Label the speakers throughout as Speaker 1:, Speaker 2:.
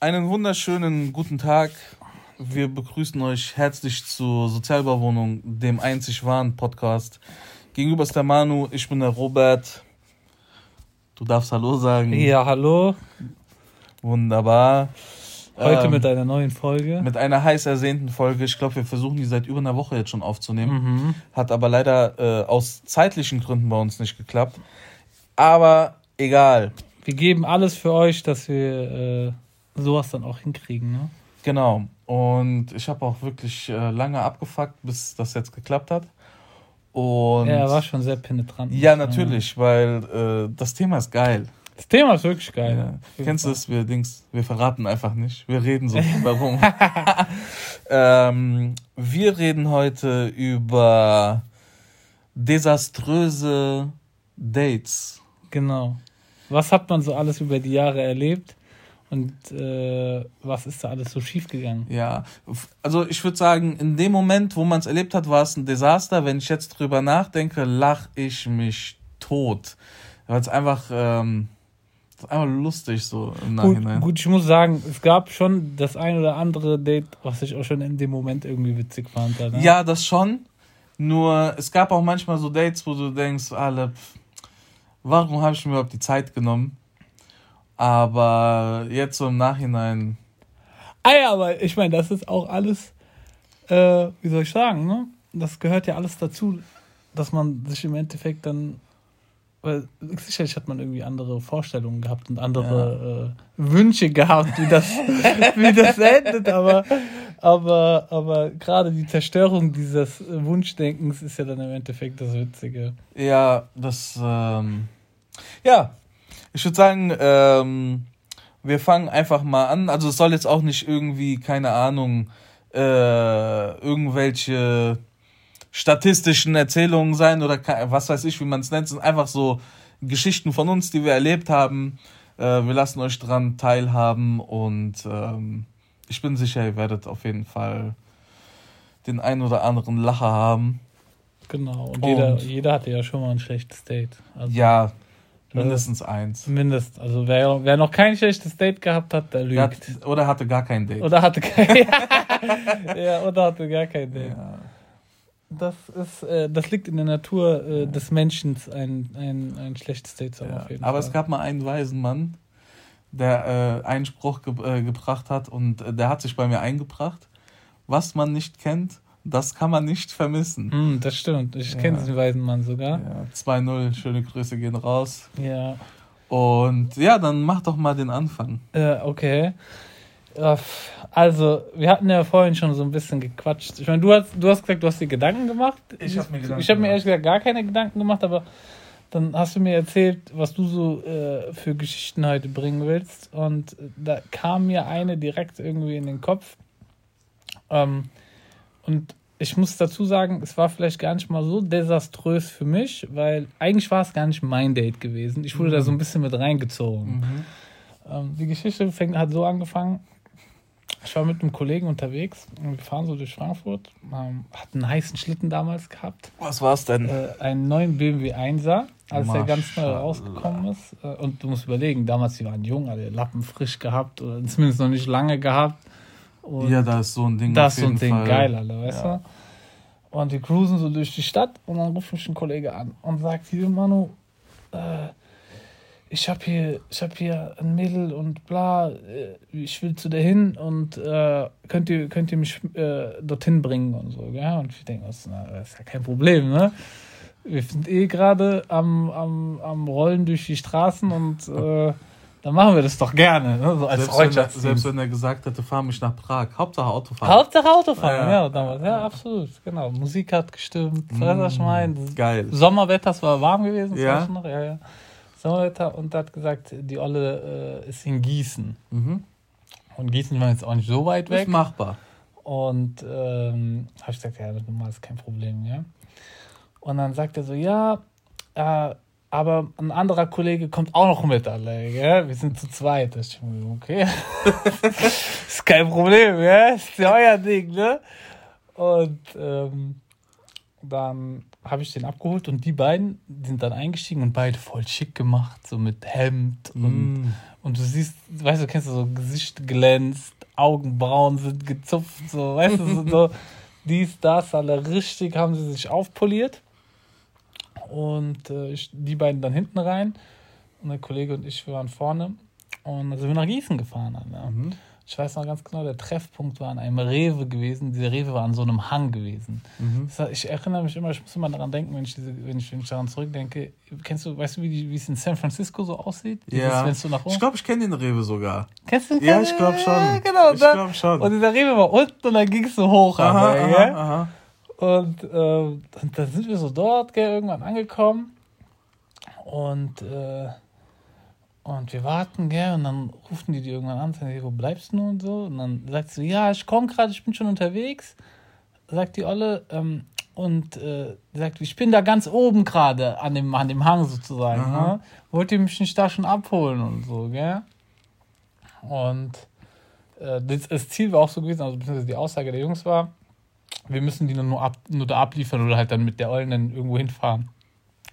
Speaker 1: Einen wunderschönen guten Tag. Wir begrüßen euch herzlich zur Sozialbauwohnung, dem einzig wahren Podcast. Gegenüber ist der Manu, ich bin der Robert. Du darfst Hallo sagen.
Speaker 2: Ja, hallo.
Speaker 1: Wunderbar.
Speaker 2: Heute ähm, mit einer neuen Folge.
Speaker 1: Mit einer heiß ersehnten Folge. Ich glaube, wir versuchen die seit über einer Woche jetzt schon aufzunehmen. Mhm. Hat aber leider äh, aus zeitlichen Gründen bei uns nicht geklappt. Aber egal.
Speaker 2: Wir geben alles für euch, dass wir äh, sowas dann auch hinkriegen, ne?
Speaker 1: Genau. Und ich habe auch wirklich äh, lange abgefuckt, bis das jetzt geklappt hat.
Speaker 2: Und ja, er war schon sehr penetrant.
Speaker 1: Ja, natürlich, ja. weil äh, das Thema ist geil.
Speaker 2: Das Thema ist wirklich geil.
Speaker 1: Ja. Kennst du es? Wir, Dings, wir verraten einfach nicht. Wir reden so warum. ähm, wir reden heute über desaströse Dates.
Speaker 2: Genau. Was hat man so alles über die Jahre erlebt? Und äh, was ist da alles so schief gegangen?
Speaker 1: Ja, also ich würde sagen, in dem Moment, wo man es erlebt hat, war es ein Desaster. Wenn ich jetzt drüber nachdenke, lach ich mich tot. Weil es einfach, ähm, einfach lustig so im
Speaker 2: Nachhinein. Gut, gut, ich muss sagen, es gab schon das ein oder andere Date, was ich auch schon in dem Moment irgendwie witzig fand.
Speaker 1: Ne? Ja, das schon. Nur es gab auch manchmal so Dates, wo du denkst, alle, warum habe ich mir überhaupt die Zeit genommen? Aber jetzt so im Nachhinein.
Speaker 2: Ah ja, aber ich meine, das ist auch alles, äh, wie soll ich sagen, ne? Das gehört ja alles dazu, dass man sich im Endeffekt dann. Weil sicherlich hat man irgendwie andere Vorstellungen gehabt und andere ja. äh, Wünsche gehabt, wie das, wie das endet, aber, aber, aber gerade die Zerstörung dieses Wunschdenkens ist ja dann im Endeffekt das Witzige.
Speaker 1: Ja, das, ähm, ja, ich würde sagen, ähm, wir fangen einfach mal an. Also es soll jetzt auch nicht irgendwie, keine Ahnung, äh, irgendwelche statistischen Erzählungen sein oder was weiß ich, wie man es nennt. Es sind einfach so Geschichten von uns, die wir erlebt haben. Äh, wir lassen euch dran teilhaben und ähm, ich bin sicher, ihr werdet auf jeden Fall den ein oder anderen Lacher haben.
Speaker 2: Genau, und, und jeder, jeder hatte ja schon mal ein schlechtes Date.
Speaker 1: Also ja, Mindestens eins.
Speaker 2: Mindestens. Also wer, wer noch kein schlechtes Date gehabt hat, der lügt.
Speaker 1: Hat, oder hatte gar kein Date.
Speaker 2: Oder hatte kein Ja, oder hatte gar kein Date. Ja. Das ist, äh, das liegt in der Natur äh, des Menschen, ein, ein, ein schlechtes Date zu haben
Speaker 1: ja. auf jeden Aber Fall. es gab mal einen weisen Mann, der äh, einen Spruch ge äh, gebracht hat und äh, der hat sich bei mir eingebracht. Was man nicht kennt, das kann man nicht vermissen.
Speaker 2: Mm, das stimmt. Ich ja. kenne diesen weisen Mann sogar.
Speaker 1: Ja, 2-0, schöne Grüße gehen raus. Ja. Und ja, dann mach doch mal den Anfang.
Speaker 2: Ja, okay. Also, wir hatten ja vorhin schon so ein bisschen gequatscht. Ich meine, du hast, du hast gesagt, du hast dir Gedanken gemacht. Ich habe mir Gedanken Ich habe mir ehrlich gesagt gar keine Gedanken gemacht, aber dann hast du mir erzählt, was du so äh, für Geschichten heute bringen willst. Und da kam mir eine direkt irgendwie in den Kopf. Ähm, und ich muss dazu sagen, es war vielleicht gar nicht mal so desaströs für mich, weil eigentlich war es gar nicht mein Date gewesen. Ich wurde mhm. da so ein bisschen mit reingezogen. Mhm. Ähm, die Geschichte fängt, hat so angefangen. Ich war mit einem Kollegen unterwegs und wir fahren so durch Frankfurt. Ähm, hatten einen heißen Schlitten damals gehabt.
Speaker 1: Was war es denn?
Speaker 2: Äh, einen neuen BMW 1er, als der ganz neu rausgekommen ist. Äh, und du musst überlegen, damals, die waren jung, alle Lappen frisch gehabt oder zumindest noch nicht lange gehabt.
Speaker 1: Und ja, da ist so ein Ding.
Speaker 2: Das ist so ein Ding Fall. geil, Alter, weißt ja. du? Und wir cruisen so durch die Stadt und dann ruft mich ein Kollege an und sagt, hier, Manu, äh, ich habe hier, hab hier ein Mädel und bla, äh, ich will zu der hin und äh, könnt, ihr, könnt ihr mich äh, dorthin bringen und so. Ja? Und ich denke, das ist ja kein Problem, ne? Wir sind eh gerade am, am, am Rollen durch die Straßen und äh, dann machen wir das doch gerne. Ne? So als
Speaker 1: selbst, wenn er, selbst wenn er gesagt hätte, fahr mich nach Prag. Hauptsache Autofahren.
Speaker 2: Hauptsache Autofahren, ja, ja, damals. ja absolut. Genau. Musik hat gestimmt. Mm, weißt ich meine? Geil. Sommerwetter, es war warm gewesen. Ja. Noch, ja, ja. Sommerwetter und hat gesagt, die Olle äh, ist in Gießen. Mhm. Und Gießen war jetzt auch nicht so weit weg. Ist
Speaker 1: machbar.
Speaker 2: Und ähm, habe ich gesagt, ja, normal ist kein Problem, ja. Und dann sagt er so, ja, äh, aber ein anderer Kollege kommt auch noch mit, alle, gell? Wir sind zu zweit. Das ist okay. ist kein Problem, ja? Ist ja euer Ding, ne? Und ähm, dann habe ich den abgeholt und die beiden sind dann eingestiegen und beide voll schick gemacht, so mit Hemd und, mm. und du siehst, weißt du, kennst du so Gesicht glänzt, Augenbrauen sind gezupft, so, weißt du, so dies, das, alle richtig haben sie sich aufpoliert und äh, ich, die beiden dann hinten rein und der Kollege und ich waren vorne und dann sind wir nach Gießen gefahren. Dann, ja. mhm. Ich weiß noch ganz genau, der Treffpunkt war an einem Rewe gewesen. Dieser Rewe war an so einem Hang gewesen. Mhm. Das ich erinnere mich immer, ich muss immer daran denken, wenn ich, diese, wenn ich, wenn ich daran zurückdenke. Kennst du, weißt du, wie, die, wie es in San Francisco so aussieht?
Speaker 1: Ja. Dieses, ich glaube, ich kenne den Rewe sogar. Kennst du den? Ja, ich glaube schon. Ja, genau.
Speaker 2: Ich glaube schon. Und dieser Rewe war unten und dann ging es so hoch. Aha, aber, aha, aha. Und, äh, und dann sind wir so dort, gell, irgendwann angekommen. Und äh, und wir warten, gell, und dann rufen die die irgendwann an, sagen, wo bleibst du und so? Und dann sagt sie, ja, ich komme gerade, ich bin schon unterwegs. Sagt die Olle, ähm, und äh, sagt, ich bin da ganz oben gerade an dem, an dem Hang sozusagen. Ne? Wollt ihr mich nicht da schon abholen und so, gell? Und äh, das, das, Ziel war auch so gewesen, also beziehungsweise die Aussage der Jungs war, wir müssen die nur, ab, nur da abliefern oder halt dann mit der Ollen dann irgendwo hinfahren.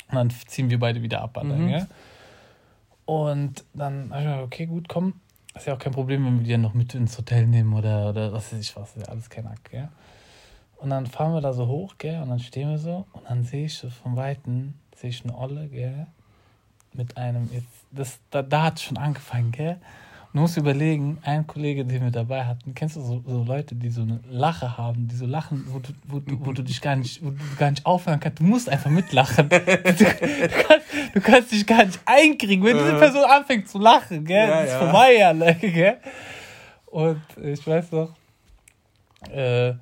Speaker 2: Und dann ziehen wir beide wieder ab, mhm. gell? Und dann habe ich mir okay, gut, komm. Ist ja auch kein Problem, wenn wir die dann noch mit ins Hotel nehmen oder, oder was weiß ich was. Ist ja alles kein Ack, gell? Und dann fahren wir da so hoch, gell? Und dann stehen wir so und dann sehe ich so von Weitem, sehe ich eine Olle, gell? Mit einem, jetzt, das, da, da hat es schon angefangen, gell? Du musst überlegen, ein Kollege, den wir dabei hatten, kennst du so, so Leute, die so eine Lache haben, die so lachen, wo du, wo, du, wo du dich gar nicht, wo du gar nicht aufhören kannst. Du musst einfach mitlachen. Du, du, kannst, du kannst dich gar nicht einkriegen, wenn diese Person anfängt zu lachen, gell? Ja, das ist ja. vorbei, alle, gell? Und ich weiß noch, äh, äh,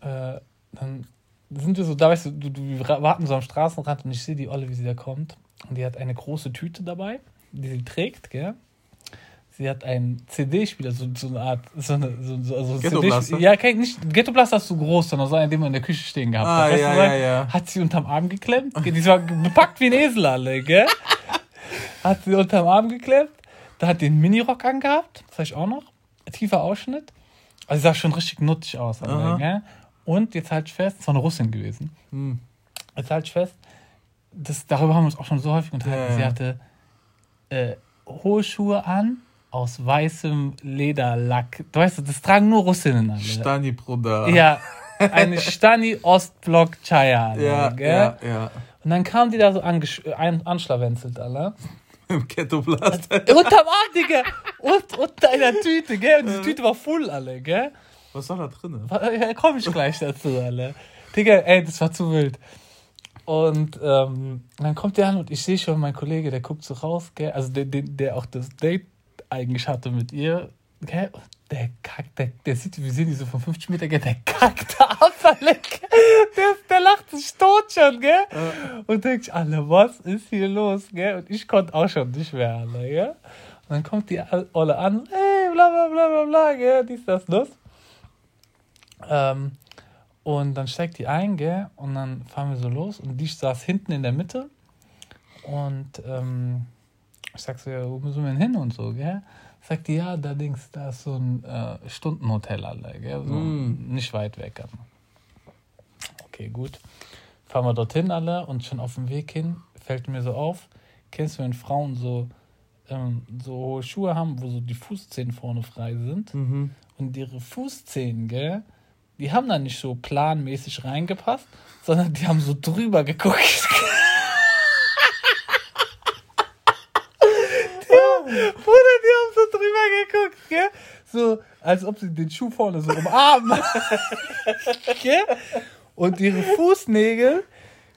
Speaker 2: dann sind wir so, da weißt du, du, du wir warten so am Straßenrand und ich sehe die Olle, wie sie da kommt. Und die hat eine große Tüte dabei, die sie trägt, gell? Sie hat einen CD-Spieler, so, so eine Art, so eine, so, so, also Ghetto Blaster? Ja, kein, nicht, Ghetto Blaster ist zu groß, sondern so einen, den man in der Küche stehen gehabt ah, hat. Ja, ja, ja. Hat sie unterm Arm geklemmt, die war bepackt wie ein Esel alle, gell? hat sie unterm Arm geklemmt, da hat den Minirock angehabt, das ich auch noch, tiefer Ausschnitt, also sie sah schon richtig nuttig aus, alle, gell? Und jetzt halt fest, es war eine Russin gewesen. Hm. Jetzt halt fest, das, darüber haben wir uns auch schon so häufig unterhalten, sie hatte äh, hohe Schuhe an, aus weißem Lederlack. Du weißt, das tragen nur Russinnen alle. Stani, Bruder. Ja, eine Stani Ostblock Chaya. Ja, gell? ja, ja. Und dann kam die da so anschlawenzelt, alle. Im Ghetto-Blaster. Unterm Arm, Digga. Und unter einer Tüte, gell? Und die Tüte war voll, alle, gell?
Speaker 1: Was war da drin?
Speaker 2: Ja, komm ich gleich dazu, alle. Digga, ey, das war zu wild. Und ähm, dann kommt der an und ich sehe schon, mein Kollege, der guckt so raus, gell? Also der, der, der auch das Date eigentlich hatte mit ihr, gell? Der kackt, der, der sieht, wir sehen die so von 50 Meter, gell? Der kackt da ab, der, der lacht sich tot schon, gell? Ja. Und denkt, alle, was ist hier los, gell? Und ich konnte auch schon nicht mehr, alle, gell? Und dann kommt die Olle an, hey, bla bla bla bla bla, gell? Dies, das, das. Ähm, und dann steigt die ein, gell? Und dann fahren wir so los. Und die saß hinten in der Mitte. Und ähm, ich sag so, ja, wo müssen wir denn hin und so, gell? Sagt die, ja, da links, da ist so ein äh, Stundenhotel alle, gell? So, mm. Nicht weit weg. Okay, gut. Fahren wir dorthin alle und schon auf dem Weg hin fällt mir so auf, kennst du, wenn Frauen so, ähm, so hohe Schuhe haben, wo so die Fußzehen vorne frei sind mhm. und ihre Fußzehen, gell? Die haben da nicht so planmäßig reingepasst, sondern die haben so drüber geguckt. Bruder, die haben so drüber geguckt, gell? So, als ob sie den Schuh vorne so umarmen. gell? Und ihre Fußnägel,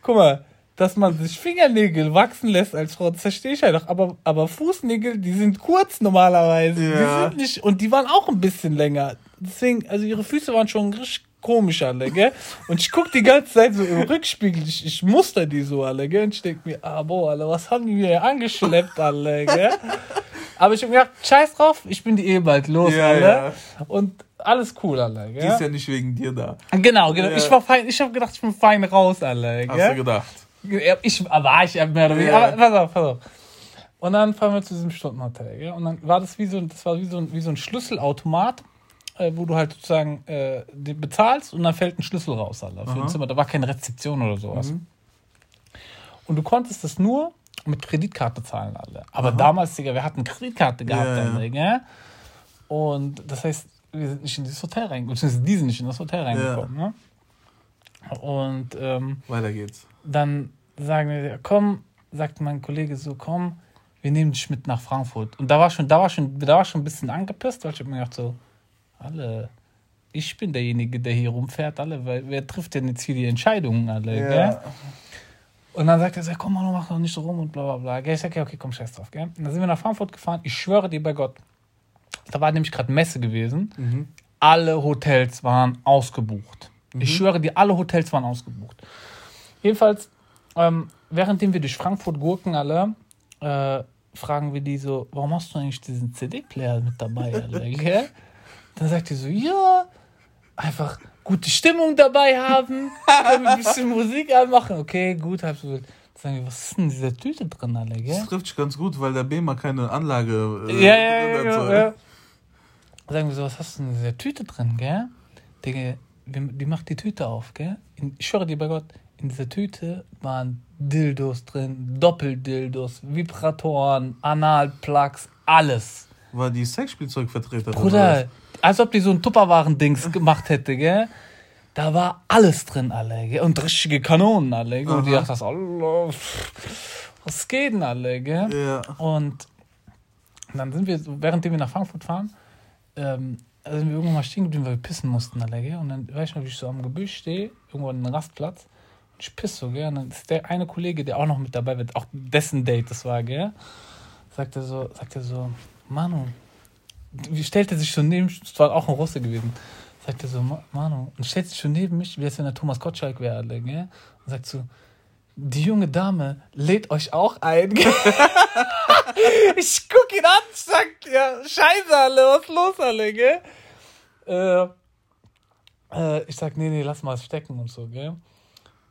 Speaker 2: guck mal, dass man sich Fingernägel wachsen lässt als Frau, das verstehe ich ja doch. Aber, aber Fußnägel, die sind kurz normalerweise. Ja. Die sind nicht, und die waren auch ein bisschen länger. Deswegen, also ihre Füße waren schon richtig komisch alle, gell? Und ich guck die ganze Zeit so im Rückspiegel, ich, ich muster die so alle, gell? Und ich denk mir, ah, boah, alle, was haben die mir angeschleppt alle, gell? Aber ich hab mir gedacht, scheiß drauf, ich bin die eh bald los, ja, alle. Ja. Und alles cool, alle, gell?
Speaker 1: Die ist ja nicht wegen dir da.
Speaker 2: Genau, genau. Ja. Ich war fein, ich hab gedacht, ich bin fein raus, alle, gell? Hast du gedacht? Ich, war ich mehr oder weniger, aber pass auf, pass auf. Und dann fahren wir zu diesem Stundenhotel, gell? Und dann war das wie so, das war wie so, wie so ein Schlüsselautomat äh, wo du halt sozusagen äh, bezahlst und dann fällt ein Schlüssel raus, Alter, für Aha. ein Zimmer. Da war keine Rezeption oder sowas. Mhm. Und du konntest das nur mit Kreditkarte zahlen, alle. Aber Aha. damals, Digga, wir hatten Kreditkarte gehabt, ja, ja. Digga. Und das heißt, wir sind nicht in dieses Hotel reingekommen, die sind nicht in das Hotel reingekommen, ja. ne? Und ähm,
Speaker 1: weiter geht's.
Speaker 2: Dann sagen wir, komm, sagt mein Kollege so, komm, wir nehmen dich mit nach Frankfurt. Und da war schon, da war schon, da war schon ein bisschen angepisst, weil ich habe mir gedacht, so, alle, ich bin derjenige, der hier rumfährt, alle, weil wer trifft denn jetzt hier die Entscheidungen, alle, ja. gell? Und dann sagt er, so, komm mal, mach doch nicht so rum und bla bla bla. Gell? Ich sag, ja, okay, komm, scheiß drauf, gell? Und dann sind wir nach Frankfurt gefahren, ich schwöre dir bei Gott, da war nämlich gerade Messe gewesen, mhm. alle Hotels waren ausgebucht. Mhm. Ich schwöre dir, alle Hotels waren ausgebucht. Jedenfalls, ähm, währenddem wir durch Frankfurt gurken alle, äh, fragen wir die so, warum hast du eigentlich diesen CD-Player mit dabei, Alter, gell? Dann sagt die so, ja, einfach gute Stimmung dabei haben, ein bisschen Musik anmachen. Okay, gut, halb so wild. Sagen wir, was ist denn in dieser Tüte drin, Alter, gell?
Speaker 1: Das trifft sich ganz gut, weil der BEMA keine Anlage
Speaker 2: äh, ja, ja, ja, ja, ja. Sagen wir so, was hast du in dieser Tüte drin, gell? Digga, die macht die Tüte auf, gell? Ich schwöre dir bei Gott, in dieser Tüte waren Dildos drin, Doppeldildos, Vibratoren, Analplugs, alles.
Speaker 1: War die Sexspielzeugvertreterin?
Speaker 2: Bruder, als ob die so ein Tupperwaren-Dings gemacht hätte, gell? Da war alles drin, alle, gell? Und richtige Kanonen, alle, gell? Und die dachte, Allah, was geht denn, alle, gell? Ja. Und dann sind wir, währenddem wir nach Frankfurt fahren, ähm, sind wir irgendwann mal stehen geblieben, weil wir pissen mussten, alle, gell? Und dann, weiß ich noch, wie ich so am Gebüsch stehe, irgendwo an einem Rastplatz, ich pisse so, gell? Und dann ist der eine Kollege, der auch noch mit dabei wird, auch dessen Date das war, gell? Sagt er so, sagt er so, Manu, wie stellt er sich so neben das war auch ein Russe gewesen, sagt er so, Manu, und stellt sich schon neben mich, wie es wenn der Thomas Gottschalk wäre, gell? Und sagt so, die junge Dame lädt euch auch ein. ich guck ihn an, sag, ja, scheiße, alle, was ist los, alle, gell? Äh, äh, ich sag, nee, nee, lass mal stecken und so, gell?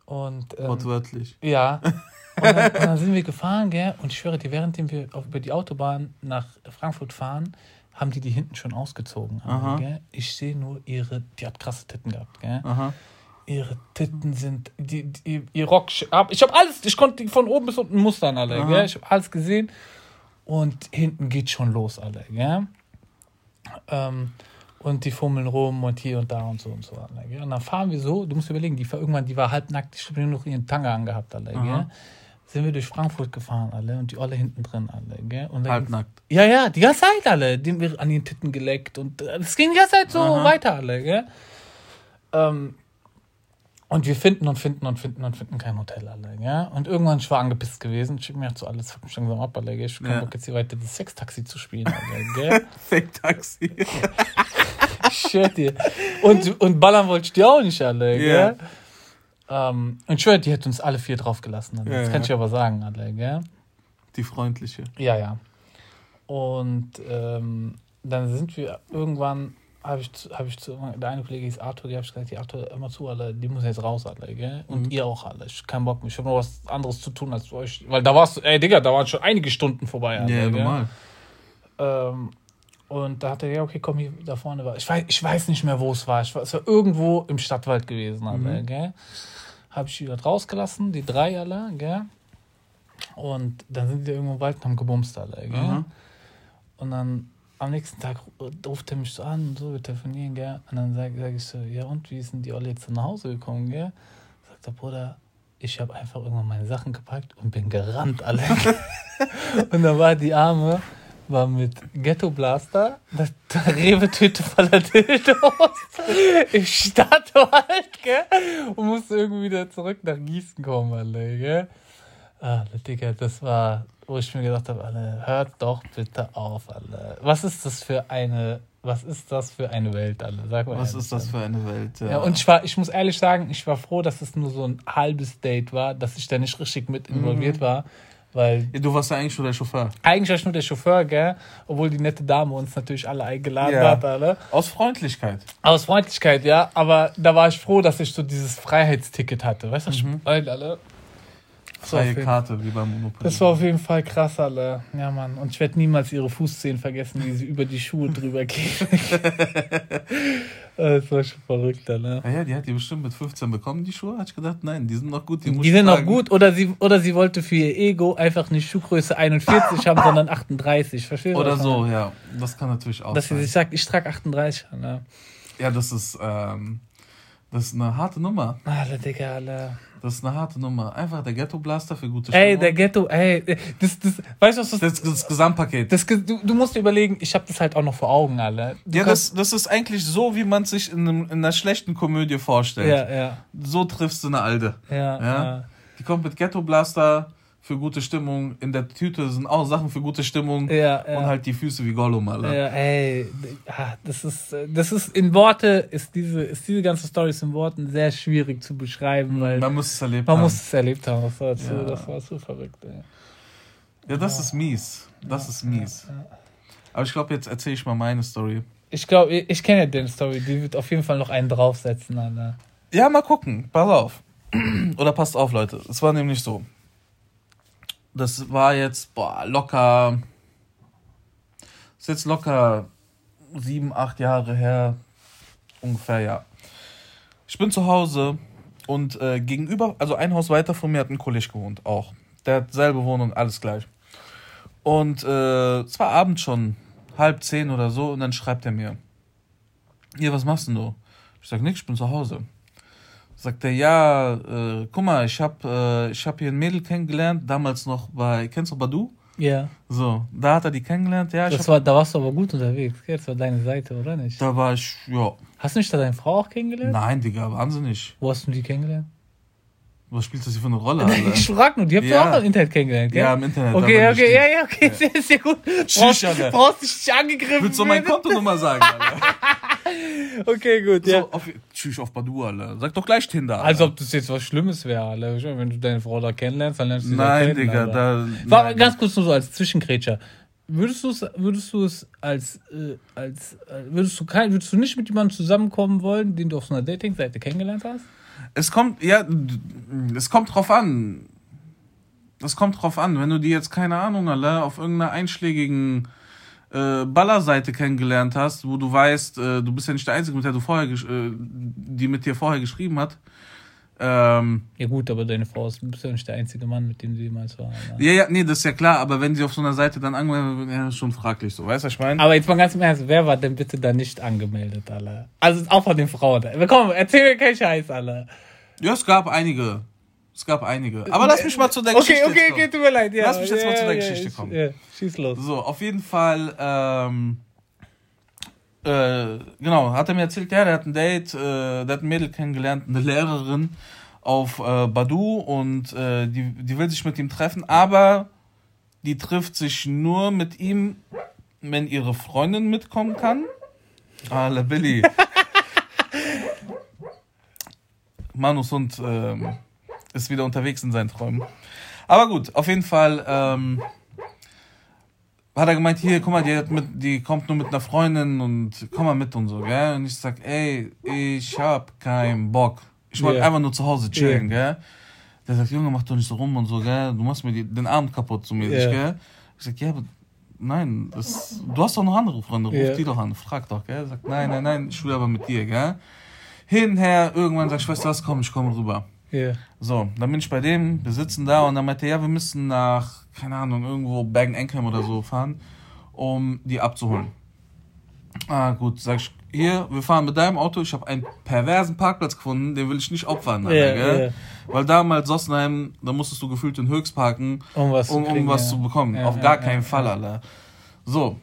Speaker 2: Und, ähm,
Speaker 1: Wortwörtlich.
Speaker 2: Ja. Und dann, und dann, sind wir gefahren, gell? Und ich schwöre dir, während wir auf, über die Autobahn nach Frankfurt fahren, haben die die hinten schon ausgezogen. Gell? Ich sehe nur ihre, die hat krasse Titten gehabt, gell? Aha. Ihre Titten sind, die, die, ihr Rock, ich habe alles, ich konnte von oben bis unten mustern, alle, gell? Ich habe alles gesehen. Und hinten geht schon los, alle, gell? Ähm, und die fummeln rum und hier und da und so und so. Alter, und dann fahren wir so, du musst überlegen, die war irgendwann, die war halbnackt, ich habe nur noch ihren Tanga angehabt, Alter, gell? Sind wir durch Frankfurt gefahren, alle, und die alle hinten drin, alle, gell? Und halbnackt. Ja, ja, die ganze Zeit, alle, die haben wir an den Titten geleckt und es ging die ganze Zeit so Aha. weiter, alle, gell? Ähm, und wir finden und finden und finden und finden kein Hotel, alle, ja. Und irgendwann ich war angepisst gewesen. Ich mir so alles fuck mich langsam ab, alle, Ich kann ja. Bock jetzt hier weiter das Sextaxi zu spielen, alle, gell? Sextaxi. Shit dir. Und, und ballern wollte ich die auch nicht alle, gell? Yeah. Ähm, und die hätte uns alle vier draufgelassen. Ja, das ja. kann ich aber sagen, alle, gell?
Speaker 1: Die freundliche.
Speaker 2: Ja, ja. Und ähm, dann sind wir irgendwann, habe ich, hab ich zu, der eine Kollege hieß Arthur, die habe ich gesagt, die Arthur, immer zu, alle, die muss jetzt raus, alle, gell? Und mhm. ihr auch alle. Ich keinen Bock mehr. Ich habe noch was anderes zu tun als euch. Weil da warst du, ey Digga, da waren schon einige Stunden vorbei. Alle, ja, normal. Ähm, und da hat er, ja, okay, komm, hier da vorne war. Ich weiß, ich weiß nicht mehr, wo es war. Ich war. Es war irgendwo im Stadtwald gewesen, mhm. gell? Habe ich die dort rausgelassen, die drei alle, gell? Und dann sind die irgendwo im Wald und haben gebumst alle, gell? Mhm. Und dann am nächsten Tag ruft er mich so an und so, wir telefonieren, gell? Und dann sage sag ich so, ja und, wie sind die alle jetzt nach Hause gekommen, gell? Sagt der Bruder, ich habe einfach irgendwann meine Sachen gepackt und bin gerannt, alle. und dann war die Arme war mit Ghetto Blaster, das Rewe-Tüte voller Dildos. Ich starte halt, gell? Und musste irgendwie wieder zurück nach Gießen kommen, alle, gell? Ah, Digga, das war, wo ich mir gedacht habe, alle, hört doch bitte auf, alle. Was ist das für eine, was ist das für eine Welt, alle?
Speaker 1: Sag mal. Was ist das für eine Welt?
Speaker 2: Ja. ja, und ich war, ich muss ehrlich sagen, ich war froh, dass es nur so ein halbes Date war, dass ich da nicht richtig mit involviert mhm. war weil
Speaker 1: ja, du warst ja eigentlich nur der Chauffeur.
Speaker 2: Eigentlich war ich nur der Chauffeur, gell? Obwohl die nette Dame uns natürlich alle eingeladen ja. hat, alle.
Speaker 1: Aus Freundlichkeit.
Speaker 2: Aus Freundlichkeit, ja. Aber da war ich froh, dass ich so dieses Freiheitsticket hatte. Weißt du, mhm. alle. Freie Karte, wie beim Monopoly. Das war auf jeden Fall krass, alle. Ja, Mann. Und ich werde niemals ihre Fußzehen vergessen, wie sie über die Schuhe drüber gehen. das war schon verrückt, ne?
Speaker 1: Ja, ja, die hat die bestimmt mit 15 bekommen, die Schuhe. Hat ich gedacht, nein, die sind noch gut.
Speaker 2: Die, die sind noch gut. Oder sie, oder sie wollte für ihr Ego einfach nicht Schuhgröße 41 haben, sondern 38. Verstehst
Speaker 1: du? Oder so, ja. Das kann natürlich auch
Speaker 2: Dass sein. sie sich sagt, ich trage 38. Ne?
Speaker 1: Ja, das ist, ähm, das ist eine harte Nummer.
Speaker 2: Alle, Digga, alle.
Speaker 1: Das ist eine harte Nummer. Einfach der Ghetto Blaster für gute Stimmung.
Speaker 2: Ey, der Ghetto, ey, das, das, weißt du, was
Speaker 1: das, das, das Gesamtpaket.
Speaker 2: Das, du, du musst dir überlegen, ich habe das halt auch noch vor Augen, alle.
Speaker 1: Du ja, das, das ist eigentlich so, wie man sich in, einem, in einer schlechten Komödie vorstellt. Ja, ja. So triffst du eine Alte. Ja, ja. ja. Die kommt mit Ghetto Blaster für gute Stimmung. In der Tüte sind auch Sachen für gute Stimmung. Ja, ja. Und halt die Füße wie Gollum, Alter.
Speaker 2: Ja, ey. Das ist, das ist in Worte, ist diese, ist diese ganze Story in Worten sehr schwierig zu beschreiben, weil. Man muss es erlebt man haben. Man muss es erlebt haben. Das war, so, ja. das war so verrückt, ey.
Speaker 1: Ja, das ist mies. Das ist mies. Aber ich glaube, jetzt erzähle ich mal meine Story.
Speaker 2: Ich glaube, ich, ich kenne ja deine Story. Die wird auf jeden Fall noch einen draufsetzen, Alter.
Speaker 1: Ja, mal gucken. Pass auf. Oder passt auf, Leute. Es war nämlich so das war jetzt, boah, locker, ist jetzt locker sieben, acht Jahre her, ungefähr, ja. Ich bin zu Hause und äh, gegenüber, also ein Haus weiter von mir hat ein Kollege gewohnt, auch. Der hat selbe Wohnung, alles gleich. Und äh, es war abends schon, halb zehn oder so, und dann schreibt er mir, hier, was machst denn du? Ich sag, nix, ich bin zu Hause. Sagt er, ja, äh, guck mal, ich habe äh, hab hier ein Mädel kennengelernt, damals noch bei, kennst du Badu? Ja. So, da hat er die kennengelernt, ja.
Speaker 2: Das war, da warst du aber gut unterwegs, gell? Das war deine Seite, oder nicht?
Speaker 1: Da war ich, ja.
Speaker 2: Hast du nicht da deine Frau auch kennengelernt?
Speaker 1: Nein, Digga, wahnsinnig.
Speaker 2: Wo hast du die kennengelernt?
Speaker 1: Was spielt das hier für eine Rolle? Alter?
Speaker 2: ich frag nur, die habt ihr ja. auch im Internet kennengelernt, gell? Ja, im Internet. Okay, okay, ja, ja, okay, ja. ist ja gut. Brauchst, brauchst dich nicht angegriffen. Willst du meine Kontonummer sagen, Alter? okay, gut, ja.
Speaker 1: So, auf, tschüss auf Badu, Alter. Sag doch gleich Tinder.
Speaker 2: Alter. Als ob das jetzt was Schlimmes wäre, Alter. Wenn du deine Frau da kennenlernst, dann lernst du sie Nein, kennen, Digga, da. War, nein. Ganz kurz nur so als Zwischengrätscher. Würdest du es, würdest du es als, äh, als, äh, würdest du kein, würdest du nicht mit jemandem zusammenkommen wollen, den du auf so einer Dating-Seite kennengelernt hast?
Speaker 1: Es kommt, ja, es kommt drauf an. Es kommt drauf an, wenn du die jetzt, keine Ahnung, alle, auf irgendeiner einschlägigen äh, Ballerseite kennengelernt hast, wo du weißt, äh, du bist ja nicht der Einzige, mit der du vorher, äh, die mit dir vorher geschrieben hat. Ähm,
Speaker 2: ja gut, aber deine Frau ist, du bist ja nicht der einzige Mann, mit dem sie jemals war.
Speaker 1: Ne? Ja, ja, nee, das ist ja klar, aber wenn sie auf so einer Seite dann angemeldet wird, ja, schon fraglich so, weißt du, was ich meine?
Speaker 2: Aber jetzt mal ganz im Ernst, wer war denn bitte da nicht angemeldet, alle? Also auch von den Frauen. Komm, erzähl mir keinen Scheiß, alle.
Speaker 1: Ja, es gab einige. Es gab einige. Aber lass mich mal zu der okay, Geschichte Okay, okay, okay, tut mir leid. Ja, lass mich jetzt ja, mal zu der ja, Geschichte kommen. Ja, schieß los. So, auf jeden Fall, ähm, äh, genau, hat er mir erzählt, ja, der hat ein Date, äh, der hat ein Mädel kennengelernt, eine Lehrerin auf äh, Badu und äh, die, die will sich mit ihm treffen, aber die trifft sich nur mit ihm, wenn ihre Freundin mitkommen kann. Ah, la Billy. Manus Hund ähm, ist wieder unterwegs in seinen Träumen. Aber gut, auf jeden Fall ähm, hat er gemeint, hier, guck mal, die, mit, die kommt nur mit einer Freundin und komm mal mit und so, gell? Und ich sag, ey, ich hab keinen Bock. Ich wollte yeah. einfach nur zu Hause chillen, yeah. gell? Der sagt, Junge, mach doch nicht so rum und so, gell? Du machst mir die, den Abend kaputt zu mir, yeah. gell? Ich sag, ja, aber nein, das, du hast doch noch andere Freunde, ruf yeah. die doch an, frag doch, gell? Sagt, nein, nein, nein, ich will aber mit dir, gell? Hinher, irgendwann sagt, ich weiß was, komm, ich komme rüber. Yeah. So, dann bin ich bei dem, wir sitzen da und dann meinte er, ja, wir müssen nach, keine Ahnung, irgendwo Bergen-Enkheim oder so fahren, um die abzuholen. Ah, gut, sag ich, hier, wir fahren mit deinem Auto, ich habe einen perversen Parkplatz gefunden, den will ich nicht opfern. Alter, yeah, yeah. Weil damals Sossenheim, da musstest du gefühlt in Höchst parken, um was, um, um kriegen, was ja. zu bekommen. Ja, Auf gar keinen Fall, Alter. So,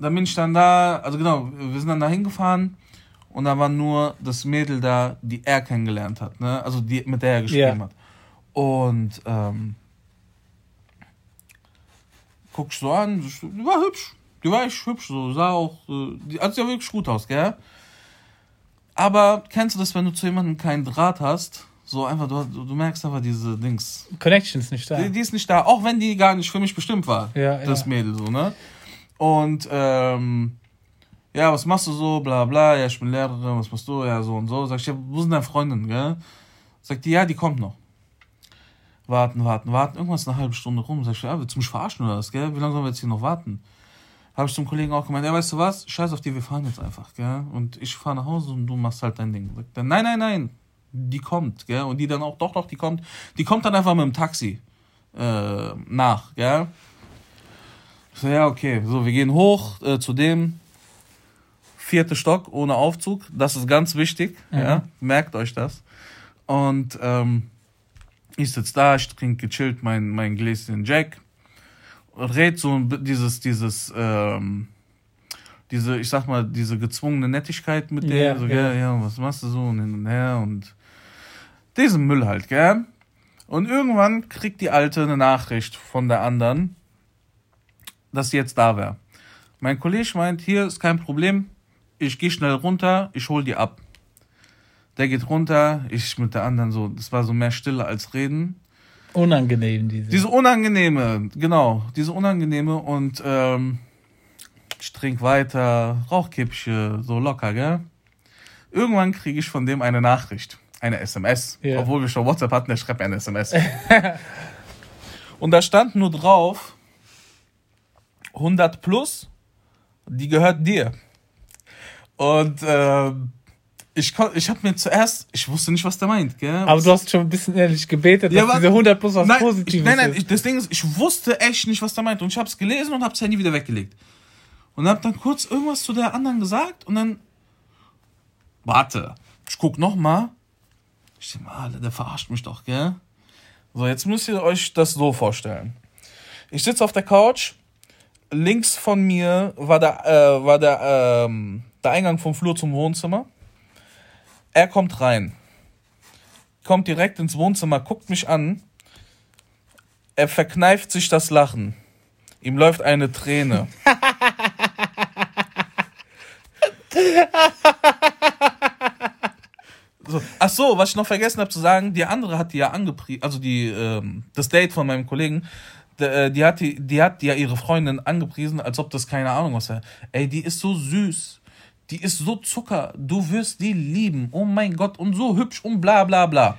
Speaker 1: dann bin ich dann da, also genau, wir sind dann da hingefahren und da war nur das Mädel da, die er kennengelernt hat, ne? Also die, mit der er geschrieben yeah. hat. Und ähm, guck ich so an, die war hübsch. Die war echt hübsch, so sah auch, äh, die hat ja wirklich gut aus, gell? Aber kennst du das, wenn du zu jemandem keinen Draht hast? So einfach, du, du merkst einfach diese Dings.
Speaker 2: Connection ist nicht da.
Speaker 1: Die, die, ist nicht da, auch wenn die gar nicht für mich bestimmt war. Ja, das ja. Mädel so, ne? Und ähm, ja, was machst du so, bla bla, ja, ich bin Lehrerin, was machst du, ja, so und so. Sag ich, ja, wo sind deine Freundinnen, gell? Sagt die, ja, die kommt noch. Warten, warten, warten. Irgendwas eine halbe Stunde rum. Sag ich, ja, willst du mich verarschen oder was, gell? Wie lange sollen wir jetzt hier noch warten? Habe ich zum Kollegen auch gemeint, ja, weißt du was? Scheiß auf die, wir fahren jetzt einfach, gell? Und ich fahre nach Hause und du machst halt dein Ding. Sagt er, nein, nein, nein, die kommt, gell? Und die dann auch, doch, doch, die kommt. Die kommt dann einfach mit dem Taxi äh, nach, gell? Ich so, ja, okay. So, wir gehen hoch äh, zu dem vierte Stock ohne Aufzug. Das ist ganz wichtig, mhm. ja? Merkt euch das. Und ähm, ich sitze da, ich trinke gechillt mein, mein Gläschen Jack, red so dieses, dieses, ähm, diese, ich sag mal, diese gezwungene Nettigkeit mit yeah, denen, so, yeah. ja, ja, was machst du so und hin und her und diesen Müll halt, gell? Und irgendwann kriegt die Alte eine Nachricht von der anderen, dass sie jetzt da wäre. Mein Kollege meint, hier ist kein Problem, ich gehe schnell runter, ich hol die ab. Der geht runter, ich mit der anderen so, das war so mehr Stille als Reden.
Speaker 2: Unangenehm, diese.
Speaker 1: Diese unangenehme, genau, diese unangenehme und ähm, ich trinke weiter, Rauchkippchen, so locker, gell? Irgendwann kriege ich von dem eine Nachricht, eine SMS. Yeah. Obwohl wir schon WhatsApp hatten, der schreibt eine SMS. und da stand nur drauf, 100 plus, die gehört dir. Und ähm, ich, ich habe mir zuerst, ich wusste nicht, was der meint, gell?
Speaker 2: Aber du hast schon ein bisschen ehrlich gebetet, dass ja, diese 100 plus was
Speaker 1: nein,
Speaker 2: Positives
Speaker 1: ich, Nein, nein, ich, das Ding ist, ich wusste echt nicht, was der meint. Und ich habe es gelesen und habe das Handy wieder weggelegt. Und habe dann kurz irgendwas zu der anderen gesagt und dann, warte, ich guck noch mal. Ich denke mal, der verarscht mich doch, gell? So, jetzt müsst ihr euch das so vorstellen. Ich sitze auf der Couch, links von mir war der, äh, war der, ähm, der Eingang vom Flur zum Wohnzimmer er kommt rein, kommt direkt ins Wohnzimmer, guckt mich an. Er verkneift sich das Lachen. Ihm läuft eine Träne. So. Ach so, was ich noch vergessen habe zu sagen, die andere hat die ja angepriesen, also die ähm, das Date von meinem Kollegen, die, äh, die hat die, die hat ja ihre Freundin angepriesen, als ob das keine Ahnung was wäre. Ey, die ist so süß. Die ist so Zucker, du wirst die lieben. Oh mein Gott, und so hübsch und bla bla bla.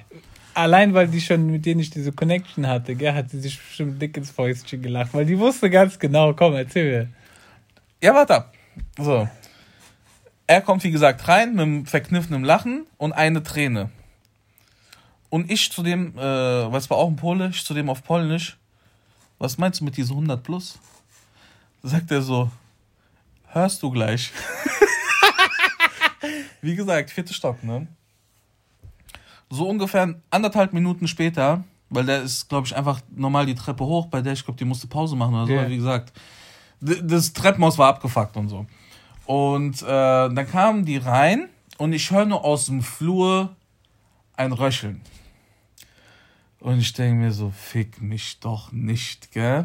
Speaker 2: Allein weil die schon mit denen ich diese Connection hatte, gell, hat sie sich bestimmt dick ins Fäustchen gelacht, weil die wusste ganz genau, komm, erzähl mir.
Speaker 1: Ja, warte. So. Er kommt, wie gesagt, rein mit einem verkniffenen Lachen und eine Träne. Und ich zu dem, äh, was war auch ein Polisch, zu dem auf Polnisch, was meinst du mit diesen 100 plus? Sagt er so, hörst du gleich. Wie gesagt, vierter Stock, ne? So ungefähr anderthalb Minuten später, weil der ist, glaube ich, einfach normal die Treppe hoch, bei der ich glaube, die musste Pause machen oder so. Yeah. Wie gesagt, das Treppenhaus war abgefuckt und so. Und äh, dann kamen die rein und ich höre nur aus dem Flur ein Röcheln. Und ich denke mir so, fick mich doch nicht, gell?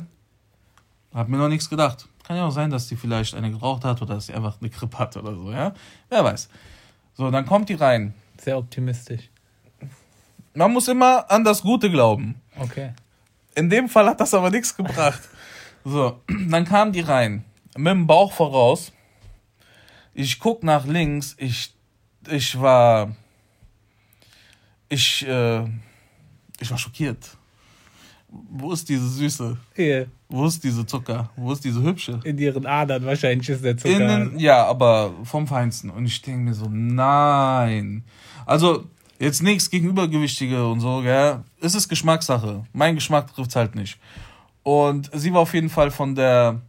Speaker 1: Hab mir noch nichts gedacht. Kann ja auch sein, dass die vielleicht eine geraucht hat oder dass sie einfach eine Grippe hat oder so, ja? Wer weiß. So, dann kommt die rein.
Speaker 2: Sehr optimistisch.
Speaker 1: Man muss immer an das Gute glauben.
Speaker 2: Okay.
Speaker 1: In dem Fall hat das aber nichts gebracht. So, dann kam die rein. Mit dem Bauch voraus. Ich guck nach links. Ich, ich war. Ich, äh, ich war schockiert. Wo ist diese Süße?
Speaker 2: Hier.
Speaker 1: Wo ist diese Zucker? Wo ist diese Hübsche?
Speaker 2: In ihren Adern wahrscheinlich ist der Zucker.
Speaker 1: Den, ja, aber vom Feinsten. Und ich denke mir so, nein. Also, jetzt nichts gegen Übergewichtige und so, gell? Es ist Geschmackssache. Mein Geschmack trifft es halt nicht. Und sie war auf jeden Fall von der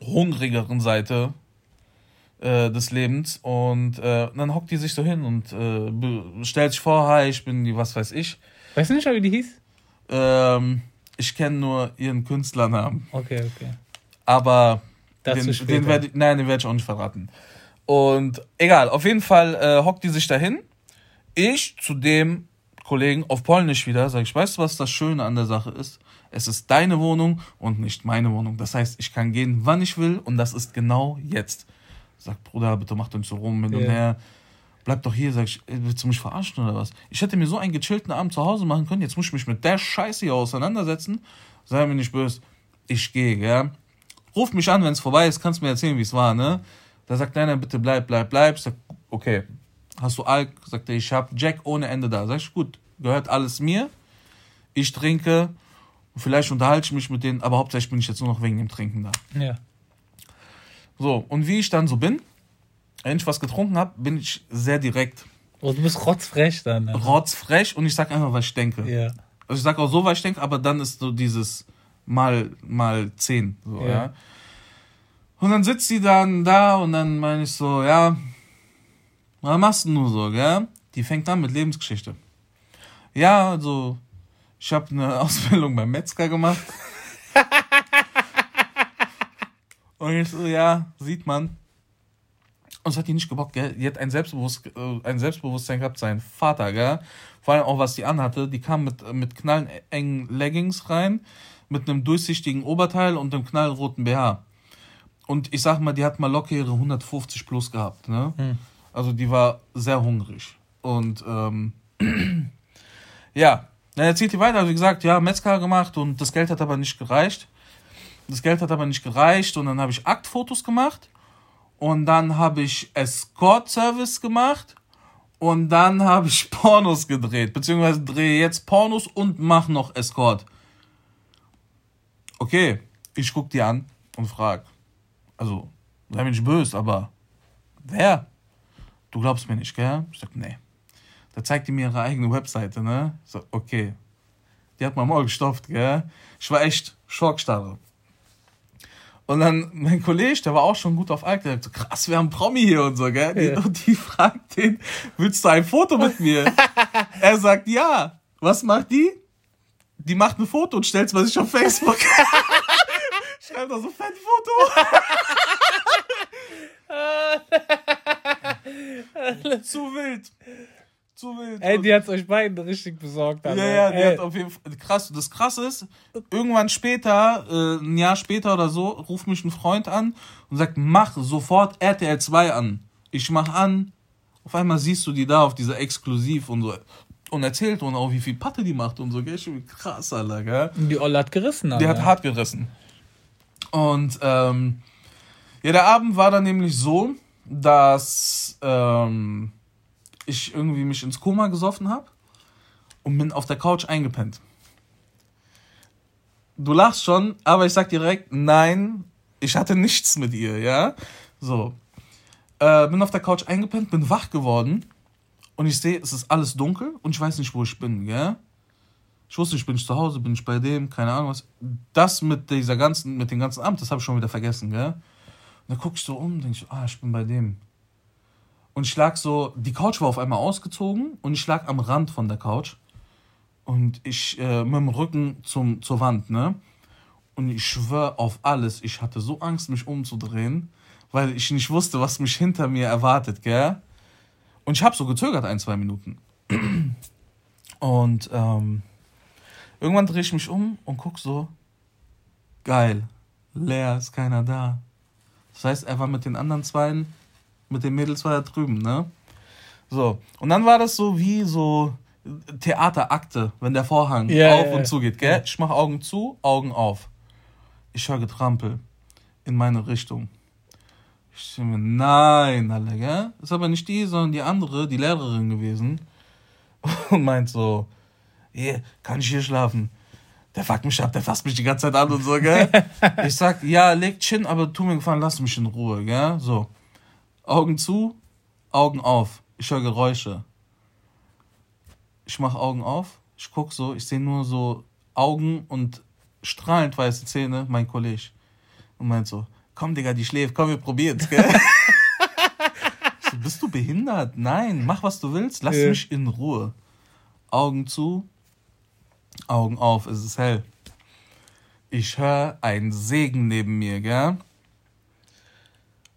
Speaker 1: hungrigeren Seite äh, des Lebens. Und äh, dann hockt die sich so hin und äh, stellt sich vor, hi, ich bin die, was weiß ich.
Speaker 2: Weißt du nicht, wie die hieß?
Speaker 1: Ähm, ich kenne nur ihren Künstlernamen.
Speaker 2: Okay, okay.
Speaker 1: Aber den, den werd, ich, nein, den werde ich auch nicht verraten. Und egal, auf jeden Fall äh, hockt die sich dahin. Ich zu dem Kollegen auf Polnisch wieder sage ich, weißt du, was das Schöne an der Sache ist? Es ist deine Wohnung und nicht meine Wohnung. Das heißt, ich kann gehen, wann ich will und das ist genau jetzt. Sagt Bruder, bitte mach uns so rum hin yeah. her bleib doch hier, sag ich, willst du mich verarschen oder was? Ich hätte mir so einen gechillten Abend zu Hause machen können, jetzt muss ich mich mit der Scheiße hier auseinandersetzen. Sei mir nicht böse, ich gehe, ja. Ruf mich an, wenn es vorbei ist, kannst mir erzählen, wie es war, ne? Da sagt einer, bitte bleib, bleib, bleib. Ich sag, okay. Hast du Alk? Sagt er, ich hab Jack ohne Ende da. Sag ich, gut, gehört alles mir. ich trinke, vielleicht unterhalte ich mich mit denen, aber hauptsächlich bin ich jetzt nur noch wegen dem Trinken da. Ja. So, und wie ich dann so bin, wenn ich was getrunken habe, bin ich sehr direkt.
Speaker 2: Oh, du bist rotzfrech dann.
Speaker 1: Ne? Rotzfrech und ich sag einfach, was ich denke. Ja. Also ich sag auch so, was ich denke, aber dann ist so dieses mal, mal zehn. So, ja. ja. Und dann sitzt sie dann da und dann meine ich so, ja, was machst du nur so, gell? Die fängt an mit Lebensgeschichte. Ja, also, ich habe eine Ausbildung beim Metzger gemacht. und ich so, ja, sieht man. Und es hat die nicht gebockt, gell? Die hat ein, Selbstbewusst äh, ein Selbstbewusstsein gehabt, sein Vater, gell? Vor allem auch, was die anhatte. Die kam mit, mit knallengen Leggings rein, mit einem durchsichtigen Oberteil und einem knallroten BH. Und ich sag mal, die hat mal locker ihre 150 plus gehabt, ne? Hm. Also die war sehr hungrig. Und ähm, ja, dann erzählt die weiter, wie gesagt, ja, Metzger gemacht und das Geld hat aber nicht gereicht. Das Geld hat aber nicht gereicht und dann habe ich Aktfotos gemacht und dann habe ich Escort-Service gemacht und dann habe ich Pornos gedreht, beziehungsweise drehe jetzt Pornos und mache noch Escort. Okay, ich guck die an und frag, also, sei mir nicht böse, aber wer? Du glaubst mir nicht, gell? Ich sag, nee. Da zeigt die mir ihre eigene Webseite, ne? So, okay. Die hat mein Maul gestopft, gell? Ich war echt schockstarre. Und dann mein Kollege, der war auch schon gut auf Alk, der hat so, krass, wir haben Promi hier und so, gell? Ja. Und die fragt den, willst du ein Foto mit mir? er sagt, ja. Was macht die? Die macht ein Foto und stellt es bei sich auf Facebook. Schreibt da so fett Foto. Zu wild. Zu wild.
Speaker 2: Ey, die hat euch beiden richtig besorgt.
Speaker 1: Alter. Ja, ja, die Ey. hat auf jeden Fall. Krass. Das krasse ist, irgendwann später, äh, ein Jahr später oder so, ruft mich ein Freund an und sagt, mach sofort RTL 2 an. Ich mach an. Auf einmal siehst du die da auf dieser Exklusiv und so. Und erzählt und auch, wie viel Patte die macht und so, gell? Krass, Alter, gell?
Speaker 2: Die Olle hat gerissen,
Speaker 1: Alter. Die hat hart gerissen. Und, ähm, ja, der Abend war dann nämlich so, dass ähm, ich irgendwie mich ins Koma gesoffen habe und bin auf der Couch eingepennt. Du lachst schon, aber ich sag direkt, nein, ich hatte nichts mit ihr, ja? So. Äh, bin auf der Couch eingepennt, bin wach geworden und ich sehe, es ist alles dunkel und ich weiß nicht, wo ich bin, gell? Ich wusste nicht, bin ich zu Hause, bin ich bei dem, keine Ahnung was. Das mit dieser ganzen, mit dem ganzen Amt, das habe ich schon wieder vergessen, gell? dann guckst du um, denkst ah, ich bin bei dem. Und ich lag so, die Couch war auf einmal ausgezogen und ich lag am Rand von der Couch. Und ich äh, mit dem Rücken zum, zur Wand, ne? Und ich schwör auf alles, ich hatte so Angst, mich umzudrehen, weil ich nicht wusste, was mich hinter mir erwartet, gell? Und ich habe so gezögert, ein, zwei Minuten. Und ähm, irgendwann drehe ich mich um und guck so, geil, leer, ist keiner da. Das heißt, er war mit den anderen zwei, mit den Mädels war er drüben, ne? So. Und dann war das so wie so Theaterakte, wenn der Vorhang yeah, auf yeah, und zu geht, gell? Yeah. Ich mach Augen zu, Augen auf. Ich höre Getrampel in meine Richtung. Ich denke mir, nein, alle, gell? Ist aber nicht die, sondern die andere, die Lehrerin gewesen. Und meint so, yeah, kann ich hier schlafen? der fuckt mich ab, der fasst mich die ganze Zeit an und so, gell? ich sag, ja, leg Chin, aber tu mir gefallen, lass mich in Ruhe, gell? So. Augen zu, Augen auf. Ich höre Geräusche. Ich mach Augen auf, ich guck so, ich sehe nur so Augen und strahlend weiße Zähne, mein Kollege. Und meint so, komm, Digga, die schläft, komm, wir probieren's, gell? so, bist du behindert? Nein, mach, was du willst, lass ja. mich in Ruhe. Augen zu, Augen auf, es ist hell. Ich höre einen Segen neben mir, gell?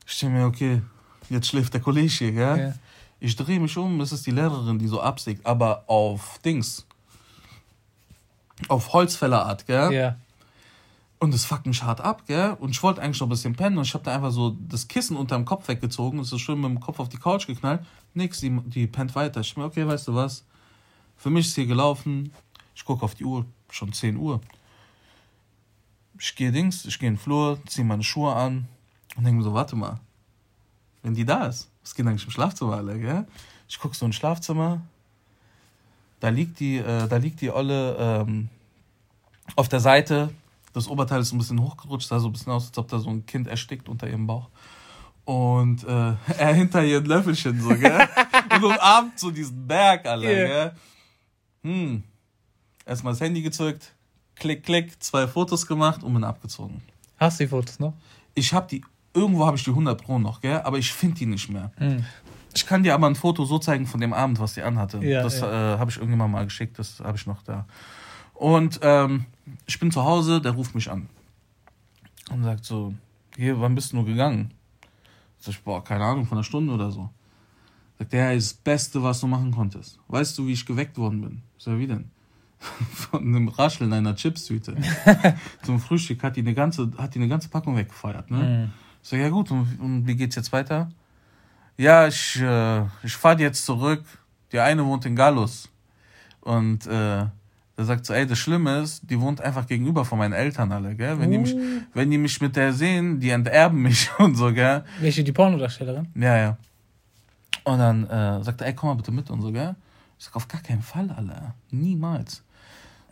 Speaker 1: Ich denke mir, okay, jetzt schläft der Kollege hier, gell? Ja. Ich drehe mich um, es ist die Lehrerin, die so absägt, aber auf Dings. Auf Holzfällerart, gell? Ja. Und es fuckt mich hart ab, gell? Und ich wollte eigentlich noch ein bisschen pennen und ich habe da einfach so das Kissen unterm Kopf weggezogen und es ist schön mit dem Kopf auf die Couch geknallt. Nix, die, die pennt weiter. Ich mir, okay, weißt du was? Für mich ist hier gelaufen, ich gucke auf die Uhr, schon 10 Uhr. Ich gehe Dings, ich gehe in den Flur, ziehe meine Schuhe an und denke mir so, warte mal, wenn die da ist, was geht eigentlich im Schlafzimmer alle, gell? Ich gucke so ins Schlafzimmer, Da liegt die, äh, da liegt die Olle ähm, auf der Seite. Das Oberteil ist ein bisschen hochgerutscht, sah so ein bisschen aus, als ob da so ein Kind erstickt unter ihrem Bauch. Und äh, er hinter ihr ein Löffelchen so, gell? und umarmt so diesen Berg, Alter, yeah. gell? Hm. Erstmal das Handy gezückt, klick, klick, zwei Fotos gemacht und bin abgezogen.
Speaker 2: Hast du die Fotos noch?
Speaker 1: Ich hab die, irgendwo habe ich die 100 Pro noch, gell? Aber ich finde die nicht mehr. Hm. Ich kann dir aber ein Foto so zeigen von dem Abend, was die anhatte. Ja, das ja. äh, habe ich irgendjemand mal geschickt, das habe ich noch da. Und ähm, ich bin zu Hause, der ruft mich an und sagt so, hier, wann bist du nur gegangen? Sag ich, boah, keine Ahnung, von einer Stunde oder so. Sagt er, ist das Beste, was du machen konntest. Weißt du, wie ich geweckt worden bin? Sag, wie denn? Von einem Rascheln einer Chipstüte. Zum Frühstück hat die eine ganze, hat die eine ganze Packung weggefeuert, ne? Mhm. Sag, ja gut, und, und, wie geht's jetzt weiter? Ja, ich, äh, ich fahre jetzt zurück. Die eine wohnt in Gallus. Und äh, der sagt so, ey, das Schlimme ist, die wohnt einfach gegenüber von meinen Eltern alle, gell? Wenn, uh. die, mich, uh. wenn die mich mit der sehen, die enterben mich und so, gell?
Speaker 2: Welche, die Pornodarstellerin?
Speaker 1: Ja, ja. Und dann äh, sagt er, ey, komm mal bitte mit und so, gell? Ich sag, auf gar keinen Fall, Alter. Niemals.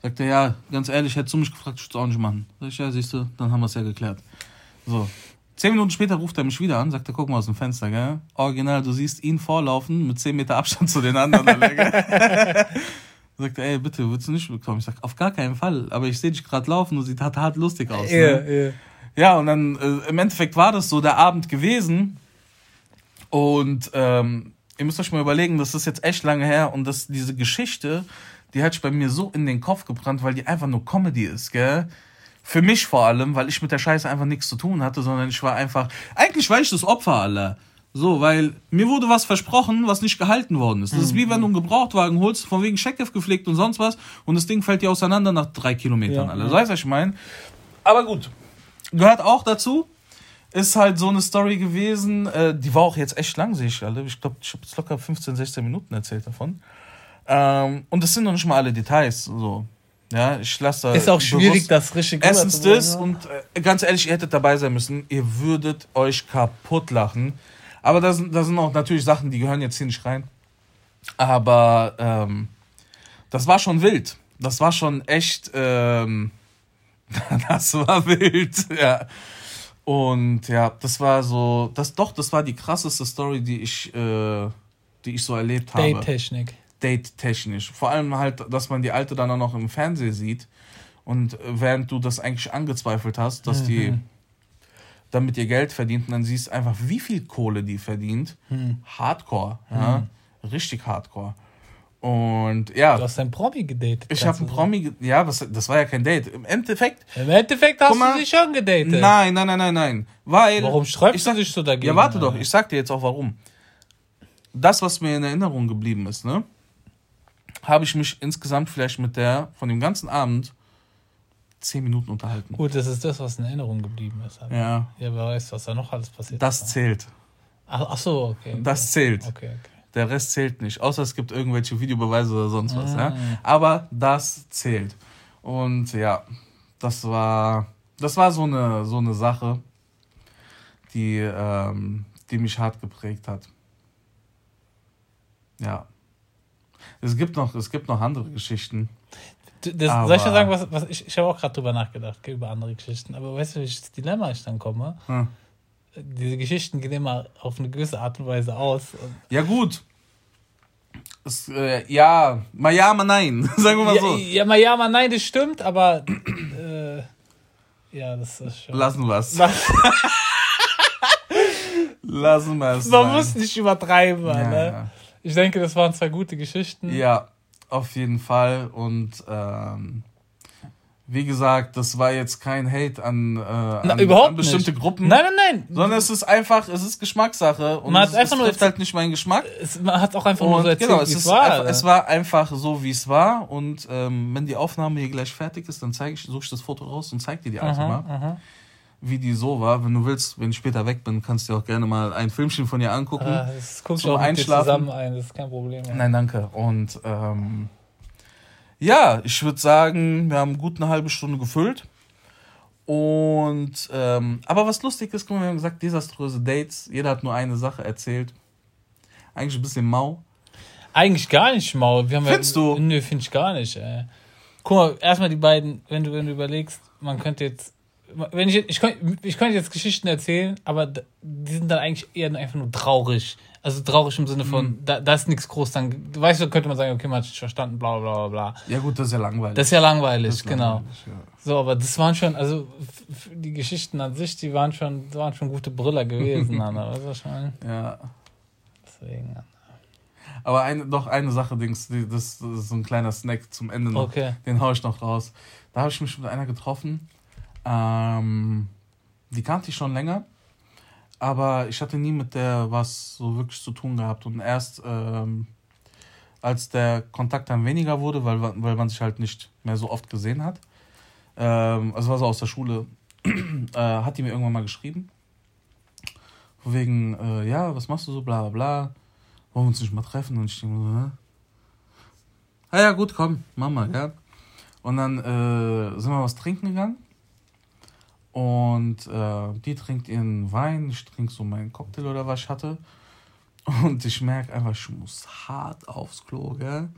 Speaker 1: Sagt er, ja, ganz ehrlich, hättest du mich gefragt, ich würde es auch nicht machen. Sag ich, ja, siehst du, dann haben wir es ja geklärt. So. Zehn Minuten später ruft er mich wieder an, sagt er, guck mal aus dem Fenster, gell? Original, du siehst ihn vorlaufen mit zehn Meter Abstand zu den anderen, sagt er, ey, bitte, willst du nicht mitkommen? Ich sag, auf gar keinen Fall. Aber ich sehe dich gerade laufen und sieht hart, hart lustig aus. Ja, ne? yeah. ja, und dann äh, im Endeffekt war das so der Abend gewesen. Und ähm, ihr müsst euch mal überlegen, das ist jetzt echt lange her und das, diese Geschichte, die hat sich bei mir so in den Kopf gebrannt, weil die einfach nur Comedy ist, gell? Für mich vor allem, weil ich mit der Scheiße einfach nichts zu tun hatte, sondern ich war einfach, eigentlich war ich das Opfer aller. So, weil mir wurde was versprochen, was nicht gehalten worden ist. Das ist wie wenn du einen Gebrauchtwagen holst, von wegen Scheckef gepflegt und sonst was, und das Ding fällt dir auseinander nach drei Kilometern, ja, Alter. Ja. Weißt du, was ich meine? Aber gut. Gehört auch dazu. Ist halt so eine Story gewesen, äh, die war auch jetzt echt lang, sehe ich, Alter. Ich glaube, ich habe jetzt locker 15, 16 Minuten erzählt davon. Ähm, und das sind noch nicht mal alle Details, so. Ja, ich lasse da. Ist auch schwierig, das richtig Erstens das und äh, ganz ehrlich, ihr hättet dabei sein müssen. Ihr würdet euch kaputt lachen. Aber da sind, da sind auch natürlich Sachen, die gehören jetzt hier nicht rein. Aber ähm, das war schon wild. Das war schon echt. Ähm, das war wild, ja. Und ja, das war so, das doch, das war die krasseste Story, die ich, äh, die ich so erlebt habe. Date-Technik. Date-technisch. Vor allem halt, dass man die Alte dann auch noch im Fernsehen sieht. Und während du das eigentlich angezweifelt hast, dass mhm. die damit ihr Geld verdient und dann siehst du einfach, wie viel Kohle die verdient. Hm. Hardcore, ja. Hm. Richtig hardcore. Und ja.
Speaker 2: Du hast einen Promi gedatet.
Speaker 1: Ich habe einen Promi, ja, was, das war ja kein Date. Im Endeffekt.
Speaker 2: Im Endeffekt hast mal, du dich schon gedatet.
Speaker 1: Nein, nein, nein, nein, nein. Weil. Warum sträubst du dich so dagegen? Ja, warte doch, ich sag dir jetzt auch warum. Das, was mir in Erinnerung geblieben ist, ne, habe ich mich insgesamt vielleicht mit der von dem ganzen Abend zehn Minuten unterhalten.
Speaker 2: Gut, das ist das, was in Erinnerung geblieben ist. Aber ja. Ja, wer weiß, was da noch alles passiert
Speaker 1: Das ist. zählt.
Speaker 2: Ach, ach so, okay.
Speaker 1: Das zählt. Okay, okay. Der Rest zählt nicht, außer es gibt irgendwelche Videobeweise oder sonst was. Mhm. Ja? Aber das zählt. Und ja, das war, das war so eine, so eine Sache, die, ähm, die mich hart geprägt hat. Ja. Es gibt noch, es gibt noch andere Geschichten.
Speaker 2: Das, soll ich dir sagen, was, was ich, ich habe auch gerade drüber nachgedacht, über andere Geschichten. Aber weißt du, welches Dilemma ich dann komme? Hm. Diese Geschichten gehen immer auf eine gewisse Art und Weise aus.
Speaker 1: ja, gut. Es, äh, ja, mal ja, mal nein. Sagen wir mal
Speaker 2: so. Ja, mal ja, mal nein, das stimmt, aber äh, ja, das ist schon.
Speaker 1: Lassen wir es. Lassen wir es.
Speaker 2: Man muss nicht übertreiben, ja, ne? Ja. Ich denke, das waren zwei gute Geschichten.
Speaker 1: Ja, auf jeden Fall. Und ähm, wie gesagt, das war jetzt kein Hate an, äh, an, Na, an bestimmte nicht. Gruppen. Nein, nein, nein. Sondern es ist einfach, es ist Geschmackssache. Und man es, es trifft halt nicht meinen Geschmack. Es, man hat auch einfach und nur so erzählt, genau, es, es war. Einfach, es war einfach so, wie es war. Und ähm, wenn die Aufnahme hier gleich fertig ist, dann zeige ich, suche ich das Foto raus und zeige dir die alte mal. Aha wie die so war. Wenn du willst, wenn ich später weg bin, kannst du auch gerne mal ein Filmchen von ihr angucken. Ah, das guckst du auch Einschlafen. zusammen ein, das ist kein Problem. Ja. Nein, danke. Und ähm, ja, ich würde sagen, wir haben gut eine halbe Stunde gefüllt. Und ähm, aber was lustig ist, guck mal, wir haben gesagt, desaströse Dates. Jeder hat nur eine Sache erzählt. Eigentlich ein bisschen mau.
Speaker 2: Eigentlich gar nicht, Maul. Wir Findest ja, du? Nö, finde ich gar nicht, ey. Guck mal, erstmal die beiden, wenn du, wenn du überlegst, man könnte jetzt. Wenn ich, ich, ich könnte jetzt Geschichten erzählen, aber die sind dann eigentlich eher einfach nur traurig. Also traurig im Sinne von, mhm. da, da ist nichts groß. Dann, weißt du, könnte man sagen, okay, man hat sich verstanden, bla bla bla bla.
Speaker 1: Ja, gut, das ist ja langweilig.
Speaker 2: Das ist ja langweilig, ist genau. Langweilig, ja. So, aber das waren schon, also die Geschichten an sich, die waren schon, waren schon gute Brüller gewesen, Anna, weißt du schon? Ja.
Speaker 1: Deswegen. Aber eine, doch eine Sache, Dings, das, das ist so ein kleiner Snack zum Ende noch. Okay. Den hau ich noch raus. Da habe ich mich mit einer getroffen. Ähm, die kannte ich schon länger aber ich hatte nie mit der was so wirklich zu tun gehabt. Und erst ähm, als der Kontakt dann weniger wurde, weil, weil man sich halt nicht mehr so oft gesehen hat, ähm, also war so aus der Schule, äh, hat die mir irgendwann mal geschrieben. Wegen, äh, ja, was machst du so, bla bla bla. Wollen wir uns nicht mal treffen? Und ich denke so, hä? Ah ja, gut, komm, Mama, ja. Und dann äh, sind wir was trinken gegangen. Und äh, die trinkt ihren Wein, ich trinke so meinen Cocktail oder was ich hatte. Und ich merke einfach, ich muss hart aufs Klo, gell?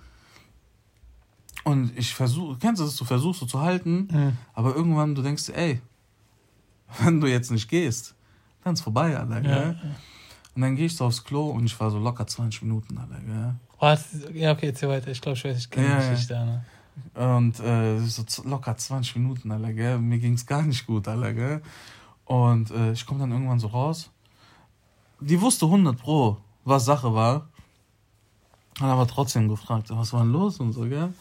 Speaker 1: Und ich versuche, kennst du das, du versuchst so zu halten, mhm. aber irgendwann du denkst, ey, wenn du jetzt nicht gehst, dann ist vorbei, Alter, gell? Ja. Und dann gehe ich so aufs Klo und ich war so locker 20 Minuten, Alter, gell?
Speaker 2: Was? Ja, okay, jetzt weiter. Ich glaube, ich weiß, ich kenne ja, die Geschichte,
Speaker 1: ja. Ne? Und äh, so locker 20 Minuten, Alter, gell? Mir ging es gar nicht gut, Alter, gell? Und äh, ich komme dann irgendwann so raus. Die wusste 100 Pro, was Sache war. Hat aber trotzdem gefragt, was war denn los und so, gell?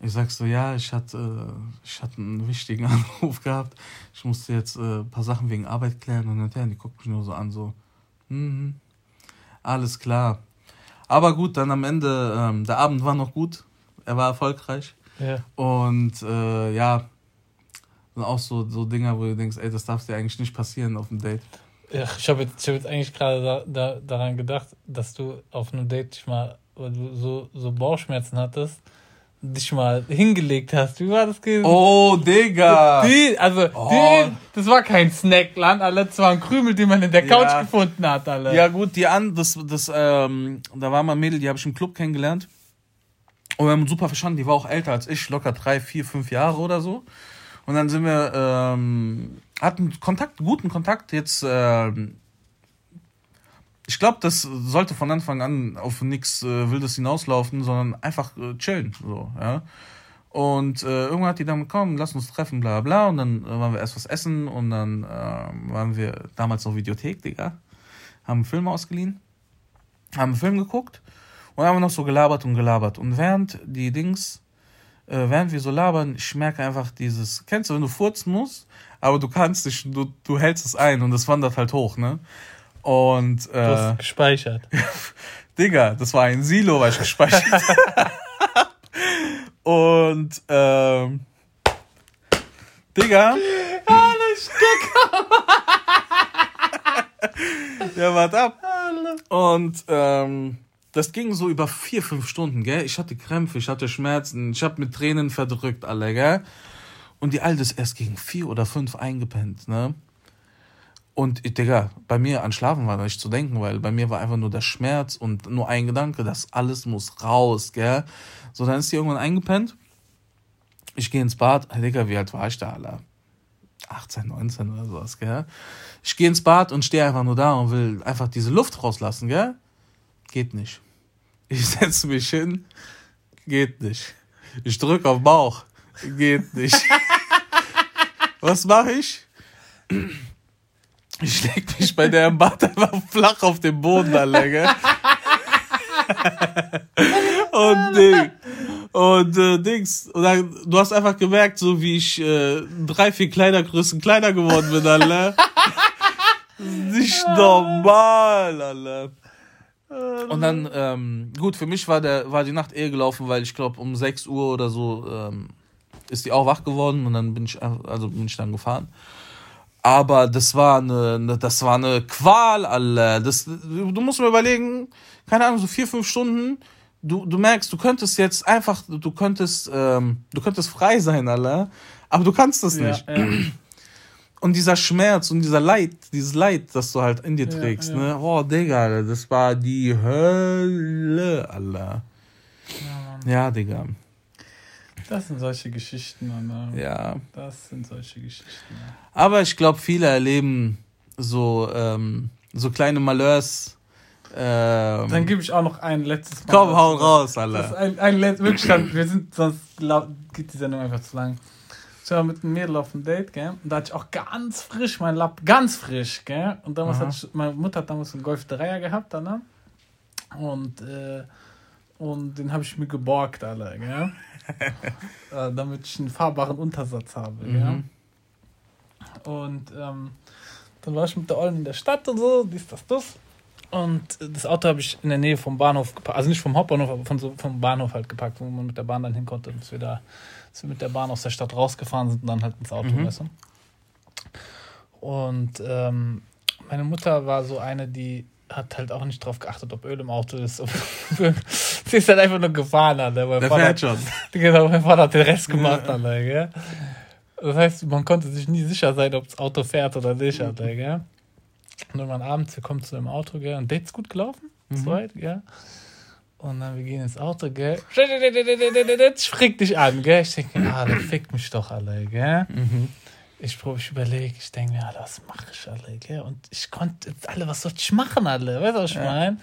Speaker 1: Ich sag so, ja, ich hatte, ich hatte einen wichtigen Anruf gehabt. Ich musste jetzt äh, ein paar Sachen wegen Arbeit klären und hinterher, die guckt mich nur so an, so, mhm, alles klar. Aber gut, dann am Ende, ähm, der Abend war noch gut er war erfolgreich. Ja. Und äh, ja, sind auch so, so Dinger, wo du denkst, ey, das darf dir eigentlich nicht passieren auf dem Date.
Speaker 2: Ja, ich habe jetzt, hab jetzt eigentlich gerade da, da, daran gedacht, dass du auf einem Date dich mal, weil du so, so Bauchschmerzen hattest, dich mal hingelegt hast. Wie war das gewesen? Oh, Digga! Die, also, oh. Die, das war kein Snackland, alle. Das waren Krümel, die man in der Couch ja. gefunden hat, alle.
Speaker 1: Ja, gut, die an, das, das, ähm, da war mal ein Mädel, die habe ich im Club kennengelernt. Und wir haben uns super verstanden. Die war auch älter als ich, locker drei, vier, fünf Jahre oder so. Und dann sind wir, ähm, hatten Kontakt, guten Kontakt. Jetzt, ähm, ich glaube, das sollte von Anfang an auf nichts äh, Wildes hinauslaufen, sondern einfach äh, chillen. So, ja. Und äh, irgendwann hat die dann komm, lass uns treffen, bla bla. Und dann äh, waren wir erst was essen und dann äh, waren wir damals noch Videothek, Digga. Haben einen Film ausgeliehen, haben einen Film geguckt und haben noch so gelabert und gelabert. Und während die Dings, äh, während wir so labern, ich merke einfach dieses, kennst du, wenn du furzen musst, aber du kannst nicht, du, du hältst es ein und es wandert halt hoch, ne? Und, äh, du hast gespeichert. Digga, das war ein Silo, weil ich gespeichert Und, ähm, Digga. Alle Stück. ja, warte ab. Und, ähm, das ging so über vier, fünf Stunden, gell? Ich hatte Krämpfe, ich hatte Schmerzen, ich habe mit Tränen verdrückt, alle, gell? Und die Alte ist erst gegen vier oder fünf eingepennt, ne? Und, Digga, bei mir an Schlafen war nicht zu denken, weil bei mir war einfach nur der Schmerz und nur ein Gedanke, das alles muss raus, gell? So, dann ist sie irgendwann eingepennt. Ich gehe ins Bad. Digga, wie alt war ich da, Alter? 18, 19 oder sowas, gell? Ich gehe ins Bad und stehe einfach nur da und will einfach diese Luft rauslassen, gell? Geht nicht. Ich setze mich hin, geht nicht. Ich drücke auf Bauch, geht nicht. Was mache ich? Ich leg mich bei der im Bad einfach flach auf den Boden da länger. und Ding. Und äh, Dings. Und dann, du hast einfach gemerkt, so wie ich äh, drei, vier Kleidergrößen kleiner geworden bin, Alter. Nicht normal, Alter. Und dann, ähm, gut, für mich war, der, war die Nacht eher gelaufen, weil ich glaube, um 6 Uhr oder so ähm, ist die auch wach geworden und dann bin ich, also bin ich dann gefahren. Aber das war eine, das war eine Qual, Alter. Das, du musst mir überlegen, keine Ahnung, so vier, fünf Stunden. Du, du merkst, du könntest jetzt einfach, du könntest, ähm, du könntest frei sein, Alter. Aber du kannst das nicht. Ja, ja. Und dieser Schmerz und dieser Leid, dieses Leid, das du halt in dir trägst, ja, ja. ne? Oh, Digga, das war die Hölle, Alter. Ja, ja, Digga.
Speaker 2: Das sind solche Geschichten, Alter. Ja. Das sind solche Geschichten. Ja.
Speaker 1: Aber ich glaube, viele erleben so, ähm, so kleine Malheurs. Ähm,
Speaker 2: dann gebe ich auch noch ein letztes Mal. Komm, hau raus, Alter. Das ist ein, ein wirklich, wir sind, sonst geht die Sendung einfach zu lang. Ich war mit einem Mädel auf dem Date, gell? Und da hatte ich auch ganz frisch mein Lapp, ganz frisch, gell? Und damals Aha. hat ich, meine Mutter hat damals einen Golf 3er gehabt, dann, ne? Und, äh, und den habe ich mir geborgt, alle, gell? äh, damit ich einen fahrbaren Untersatz habe, mhm. gell? Und ähm, dann war ich mit der Ollen in der Stadt und so, dies, das, das. Und das Auto habe ich in der Nähe vom Bahnhof geparkt, also nicht vom Hauptbahnhof, aber von so, vom Bahnhof halt geparkt, wo man mit der Bahn dann hin konnte und wir da dass wir mit der Bahn aus der Stadt rausgefahren sind und dann halt ins Auto, mhm. weißt du? Und ähm, meine Mutter war so eine, die hat halt auch nicht drauf geachtet, ob Öl im Auto ist. Sie ist halt einfach nur gefahren, Alter. Mein der Vater, fährt schon. Genau, mein Vater hat den Rest gemacht, ja. Alter, gell? Das heißt, man konnte sich nie sicher sein, ob das Auto fährt oder nicht, Alter, gell? Und irgendwann abends, wir kommen zu dem Auto, gell? Und Date ist gut gelaufen, mhm. zweit, gell? Und dann, wir gehen ins Auto, gell? Spricht dich an, gell? Ich denke, ah, der fickt mich doch alle, gell? Mhm. Ich probiere, ich überlege, ich denke mir, was mache ich alle, gell? Und ich konnte jetzt alle, was soll ich machen, alle? Weißt du, was ich ja. meine?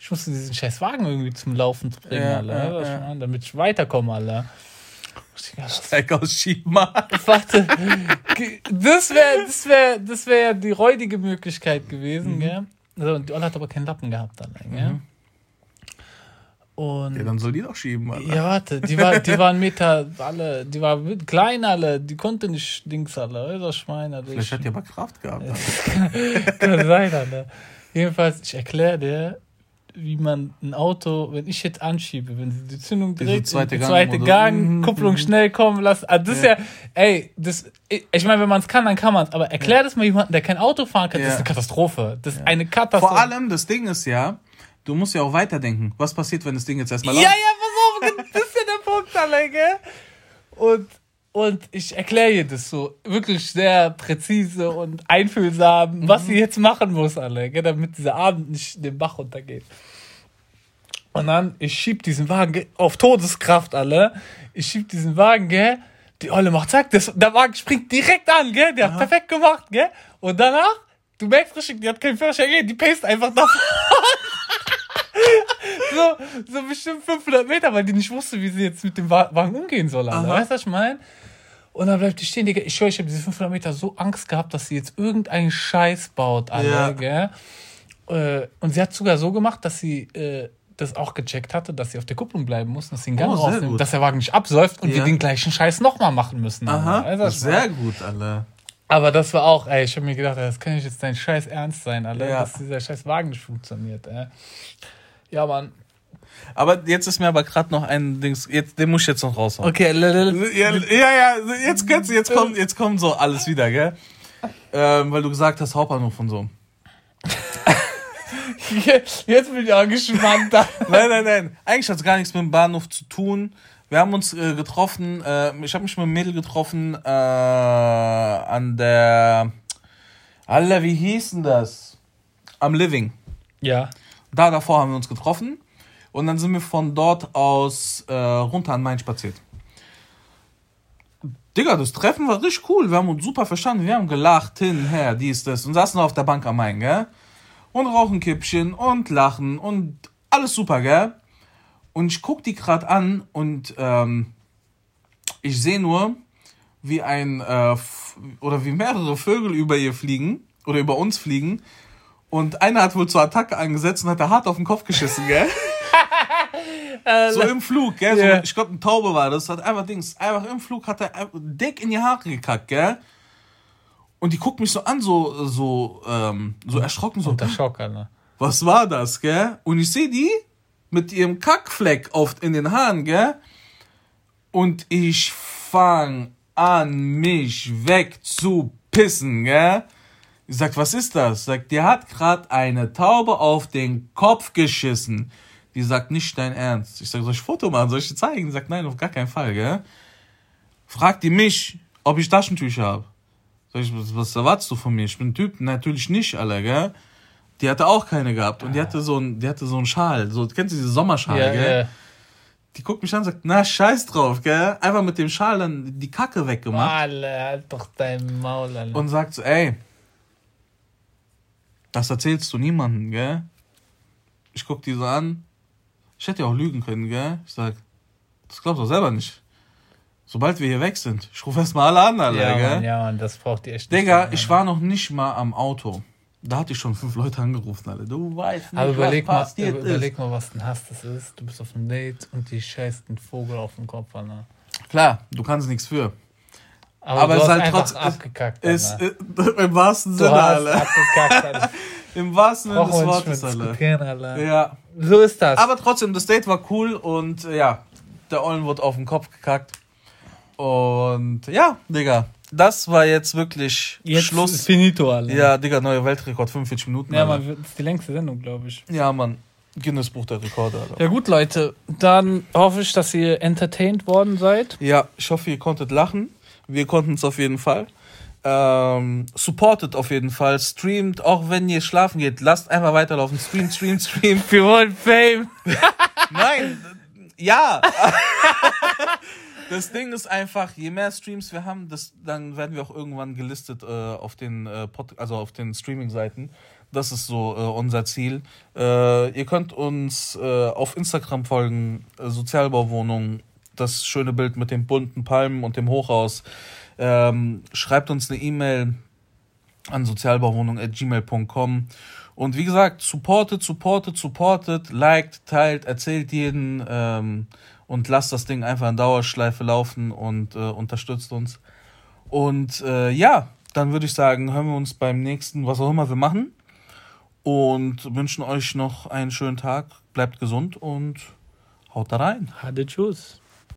Speaker 2: Ich musste diesen scheiß Wagen irgendwie zum Laufen bringen, ja, alle. Ja, du, ja. Damit ich weiterkomme, alle. Steig aus, schieb mal. Warte. Das wäre das wär, das wär die räudige Möglichkeit gewesen, mhm. gell? Also, und die Olle hat aber keinen Lappen gehabt, alle, gell? Mhm.
Speaker 1: Und ja, dann soll die doch schieben,
Speaker 2: Alter. Ja, warte, die war, die waren Meter, alle, die war klein, alle, die konnte nicht Dings, alle, das Schwein, alle.
Speaker 1: Vielleicht hat die aber Kraft gehabt,
Speaker 2: Kann sein, alle. Jedenfalls, ich erkläre dir, wie man ein Auto, wenn ich jetzt anschiebe, wenn sie die Zündung dreht, zweite, Gang, zweite Gang, mhm. Kupplung schnell kommen lassen. Also das ja. ist ja, ey, das, ich meine, wenn man es kann, dann kann man es. Aber erklär das mal jemandem, der kein Auto fahren kann, das ist eine Katastrophe. Das ist eine Katastrophe.
Speaker 1: Vor allem, das Ding ist ja, du musst ja auch weiterdenken. Was passiert, wenn das Ding jetzt erstmal
Speaker 2: Ja, ja, pass auf, das ist ja der Punkt, alle, gell? Und, und ich erkläre ihr das so wirklich sehr präzise und einfühlsam, mhm. was sie jetzt machen muss, alle, gell? damit dieser Abend nicht den Bach runtergeht. Und dann, ich schieb diesen Wagen auf Todeskraft, alle. Ich schieb diesen Wagen, gell? Die Olle macht zack, das, der Wagen springt direkt an, gell? Der Aha. hat perfekt gemacht, gell? Und danach, du merkst richtig, die hat keinen Führerschein, die pace einfach davon. So, so bestimmt 500 Meter, weil die nicht wusste, wie sie jetzt mit dem Wagen umgehen soll. Alter. Weißt du, was ich meine? Und dann bleibt die stehen, Digga. Ich schwöre, ich habe diese 500 Meter so Angst gehabt, dass sie jetzt irgendeinen Scheiß baut, Alter, ja. gell? Äh, und sie hat sogar so gemacht, dass sie äh, das auch gecheckt hatte, dass sie auf der Kupplung bleiben muss, dass sie den Gang oh, rausnimmt, dass der Wagen nicht absäuft und ja. wir den gleichen Scheiß nochmal machen müssen. Aha,
Speaker 1: also, sehr gut, Alter.
Speaker 2: Aber das war auch, ey, ich habe mir gedacht, das kann nicht jetzt dein Scheiß ernst sein, Alter, ja. dass dieser Scheiß Wagen nicht funktioniert, ey. Ja, Mann.
Speaker 1: Aber jetzt ist mir aber gerade noch ein Dings, jetzt, den muss ich jetzt noch raushauen. Okay, ja, ja, ja jetzt, jetzt, jetzt, kommt, jetzt kommt so alles wieder, gell? Ähm, weil du gesagt hast, Hauptbahnhof und so.
Speaker 2: jetzt bin ich auch gespannt.
Speaker 1: nein, nein, nein. Eigentlich hat es gar nichts mit dem Bahnhof zu tun. Wir haben uns äh, getroffen, äh, ich habe mich mit einem Mädel getroffen äh, an der, Alter, wie hieß denn das? Am Living. Ja. Da davor haben wir uns getroffen und dann sind wir von dort aus äh, runter an Main spaziert. Digga, das Treffen war richtig cool. Wir haben uns super verstanden. Wir haben gelacht, hin, her, dies, das. Und saßen auf der Bank am Main, gell? Und rauchen Kippchen und lachen und alles super, gell? Und ich guck die gerade an und ähm, ich sehe nur, wie ein äh, oder wie mehrere Vögel über ihr fliegen oder über uns fliegen und einer hat wohl zur Attacke angesetzt und hat da hart auf den Kopf geschissen, gell? so im Flug, gell? So, Ich glaube, ein Taube war das. Hat einfach Dings, einfach im Flug hat er dick in die Haare gekackt, gell? Und die guckt mich so an, so, so, ähm, so erschrocken, so. Unter Schock, Alter. Was war das, gell? Und ich sehe die mit ihrem Kackfleck oft in den Haaren, gell? Und ich fang an, mich wegzupissen, gell? Ich sag, was ist das? Sagt, der hat gerade eine Taube auf den Kopf geschissen. Die sagt, nicht dein Ernst. Ich sag, soll ich Foto machen? Soll ich dir zeigen? Die sagt, nein, auf gar keinen Fall, gell? Fragt die mich, ob ich Taschentücher habe. Sag ich, was, was erwartest du von mir? Ich bin ein Typ, natürlich nicht, Alter, gell? Die hatte auch keine gehabt und die hatte so ein, die hatte so einen Schal, so, kennst du diese Sommerschal, ja, gell? Ja. Die guckt mich an und sagt, na, scheiß drauf, gell? Einfach mit dem Schal dann die Kacke weggemacht. Alter, halt doch dein Maul, Alter. Und sagt so, ey, das erzählst du niemandem, gell? Ich guck die so an. Ich hätte ja auch lügen können, gell? Ich sag, das glaubst du selber nicht. Sobald wir hier weg sind, ich rufe erstmal alle an, Alter, ja, gell? Mann, ja, Mann, das braucht ihr echt nicht. Digga, ich war noch nicht mal am Auto. Da hatte ich schon fünf Leute angerufen, alle. Du weißt nicht, Aber
Speaker 2: überleg was mal, überleg mal, was ein Hass das ist. Du bist auf einem Date und die scheißt einen Vogel auf den Kopf, Alter.
Speaker 1: Klar, du kannst nichts für. Aber, Aber es ist halt trotzdem. Abgekackt, ist, ist, Im wahrsten du Sinne, Alter. Abgekackt, Im wahrsten Sinne des Wortes, Alter. Ja. So ist das. Aber trotzdem, das Date war cool und äh, ja, der Ollen wurde auf den Kopf gekackt. Und ja, Digga, das war jetzt wirklich jetzt Schluss. Finito, Alter. Ja, Digga, neuer Weltrekord, 45 Minuten.
Speaker 2: Ja, man, das ist die längste Sendung, glaube ich.
Speaker 1: Ja, Mann. Guinness Buch der Rekorde,
Speaker 2: Alter. Ja, gut, Leute. Dann hoffe ich, dass ihr entertained worden seid.
Speaker 1: Ja, ich hoffe, ihr konntet lachen. Wir konnten es auf jeden Fall. Ähm, supportet auf jeden Fall, streamt, auch wenn ihr schlafen geht, lasst einfach weiterlaufen. Stream, stream, stream. Wir wollen Fame. Nein, ja. das Ding ist einfach, je mehr Streams wir haben, das, dann werden wir auch irgendwann gelistet äh, auf den äh, Pod, also auf den Streaming-Seiten. Das ist so äh, unser Ziel. Äh, ihr könnt uns äh, auf Instagram folgen, äh, Sozialbauwohnung, das schöne Bild mit den bunten Palmen und dem Hochhaus. Ähm, schreibt uns eine E-Mail an sozialbauwohnung.gmail.com. Und wie gesagt, supportet, supportet, supportet, liked, teilt, erzählt jeden. Ähm, und lasst das Ding einfach in Dauerschleife laufen und äh, unterstützt uns. Und äh, ja, dann würde ich sagen, hören wir uns beim nächsten, was auch immer wir machen. Und wünschen euch noch einen schönen Tag. Bleibt gesund und haut da rein.
Speaker 2: Hade Tschüss.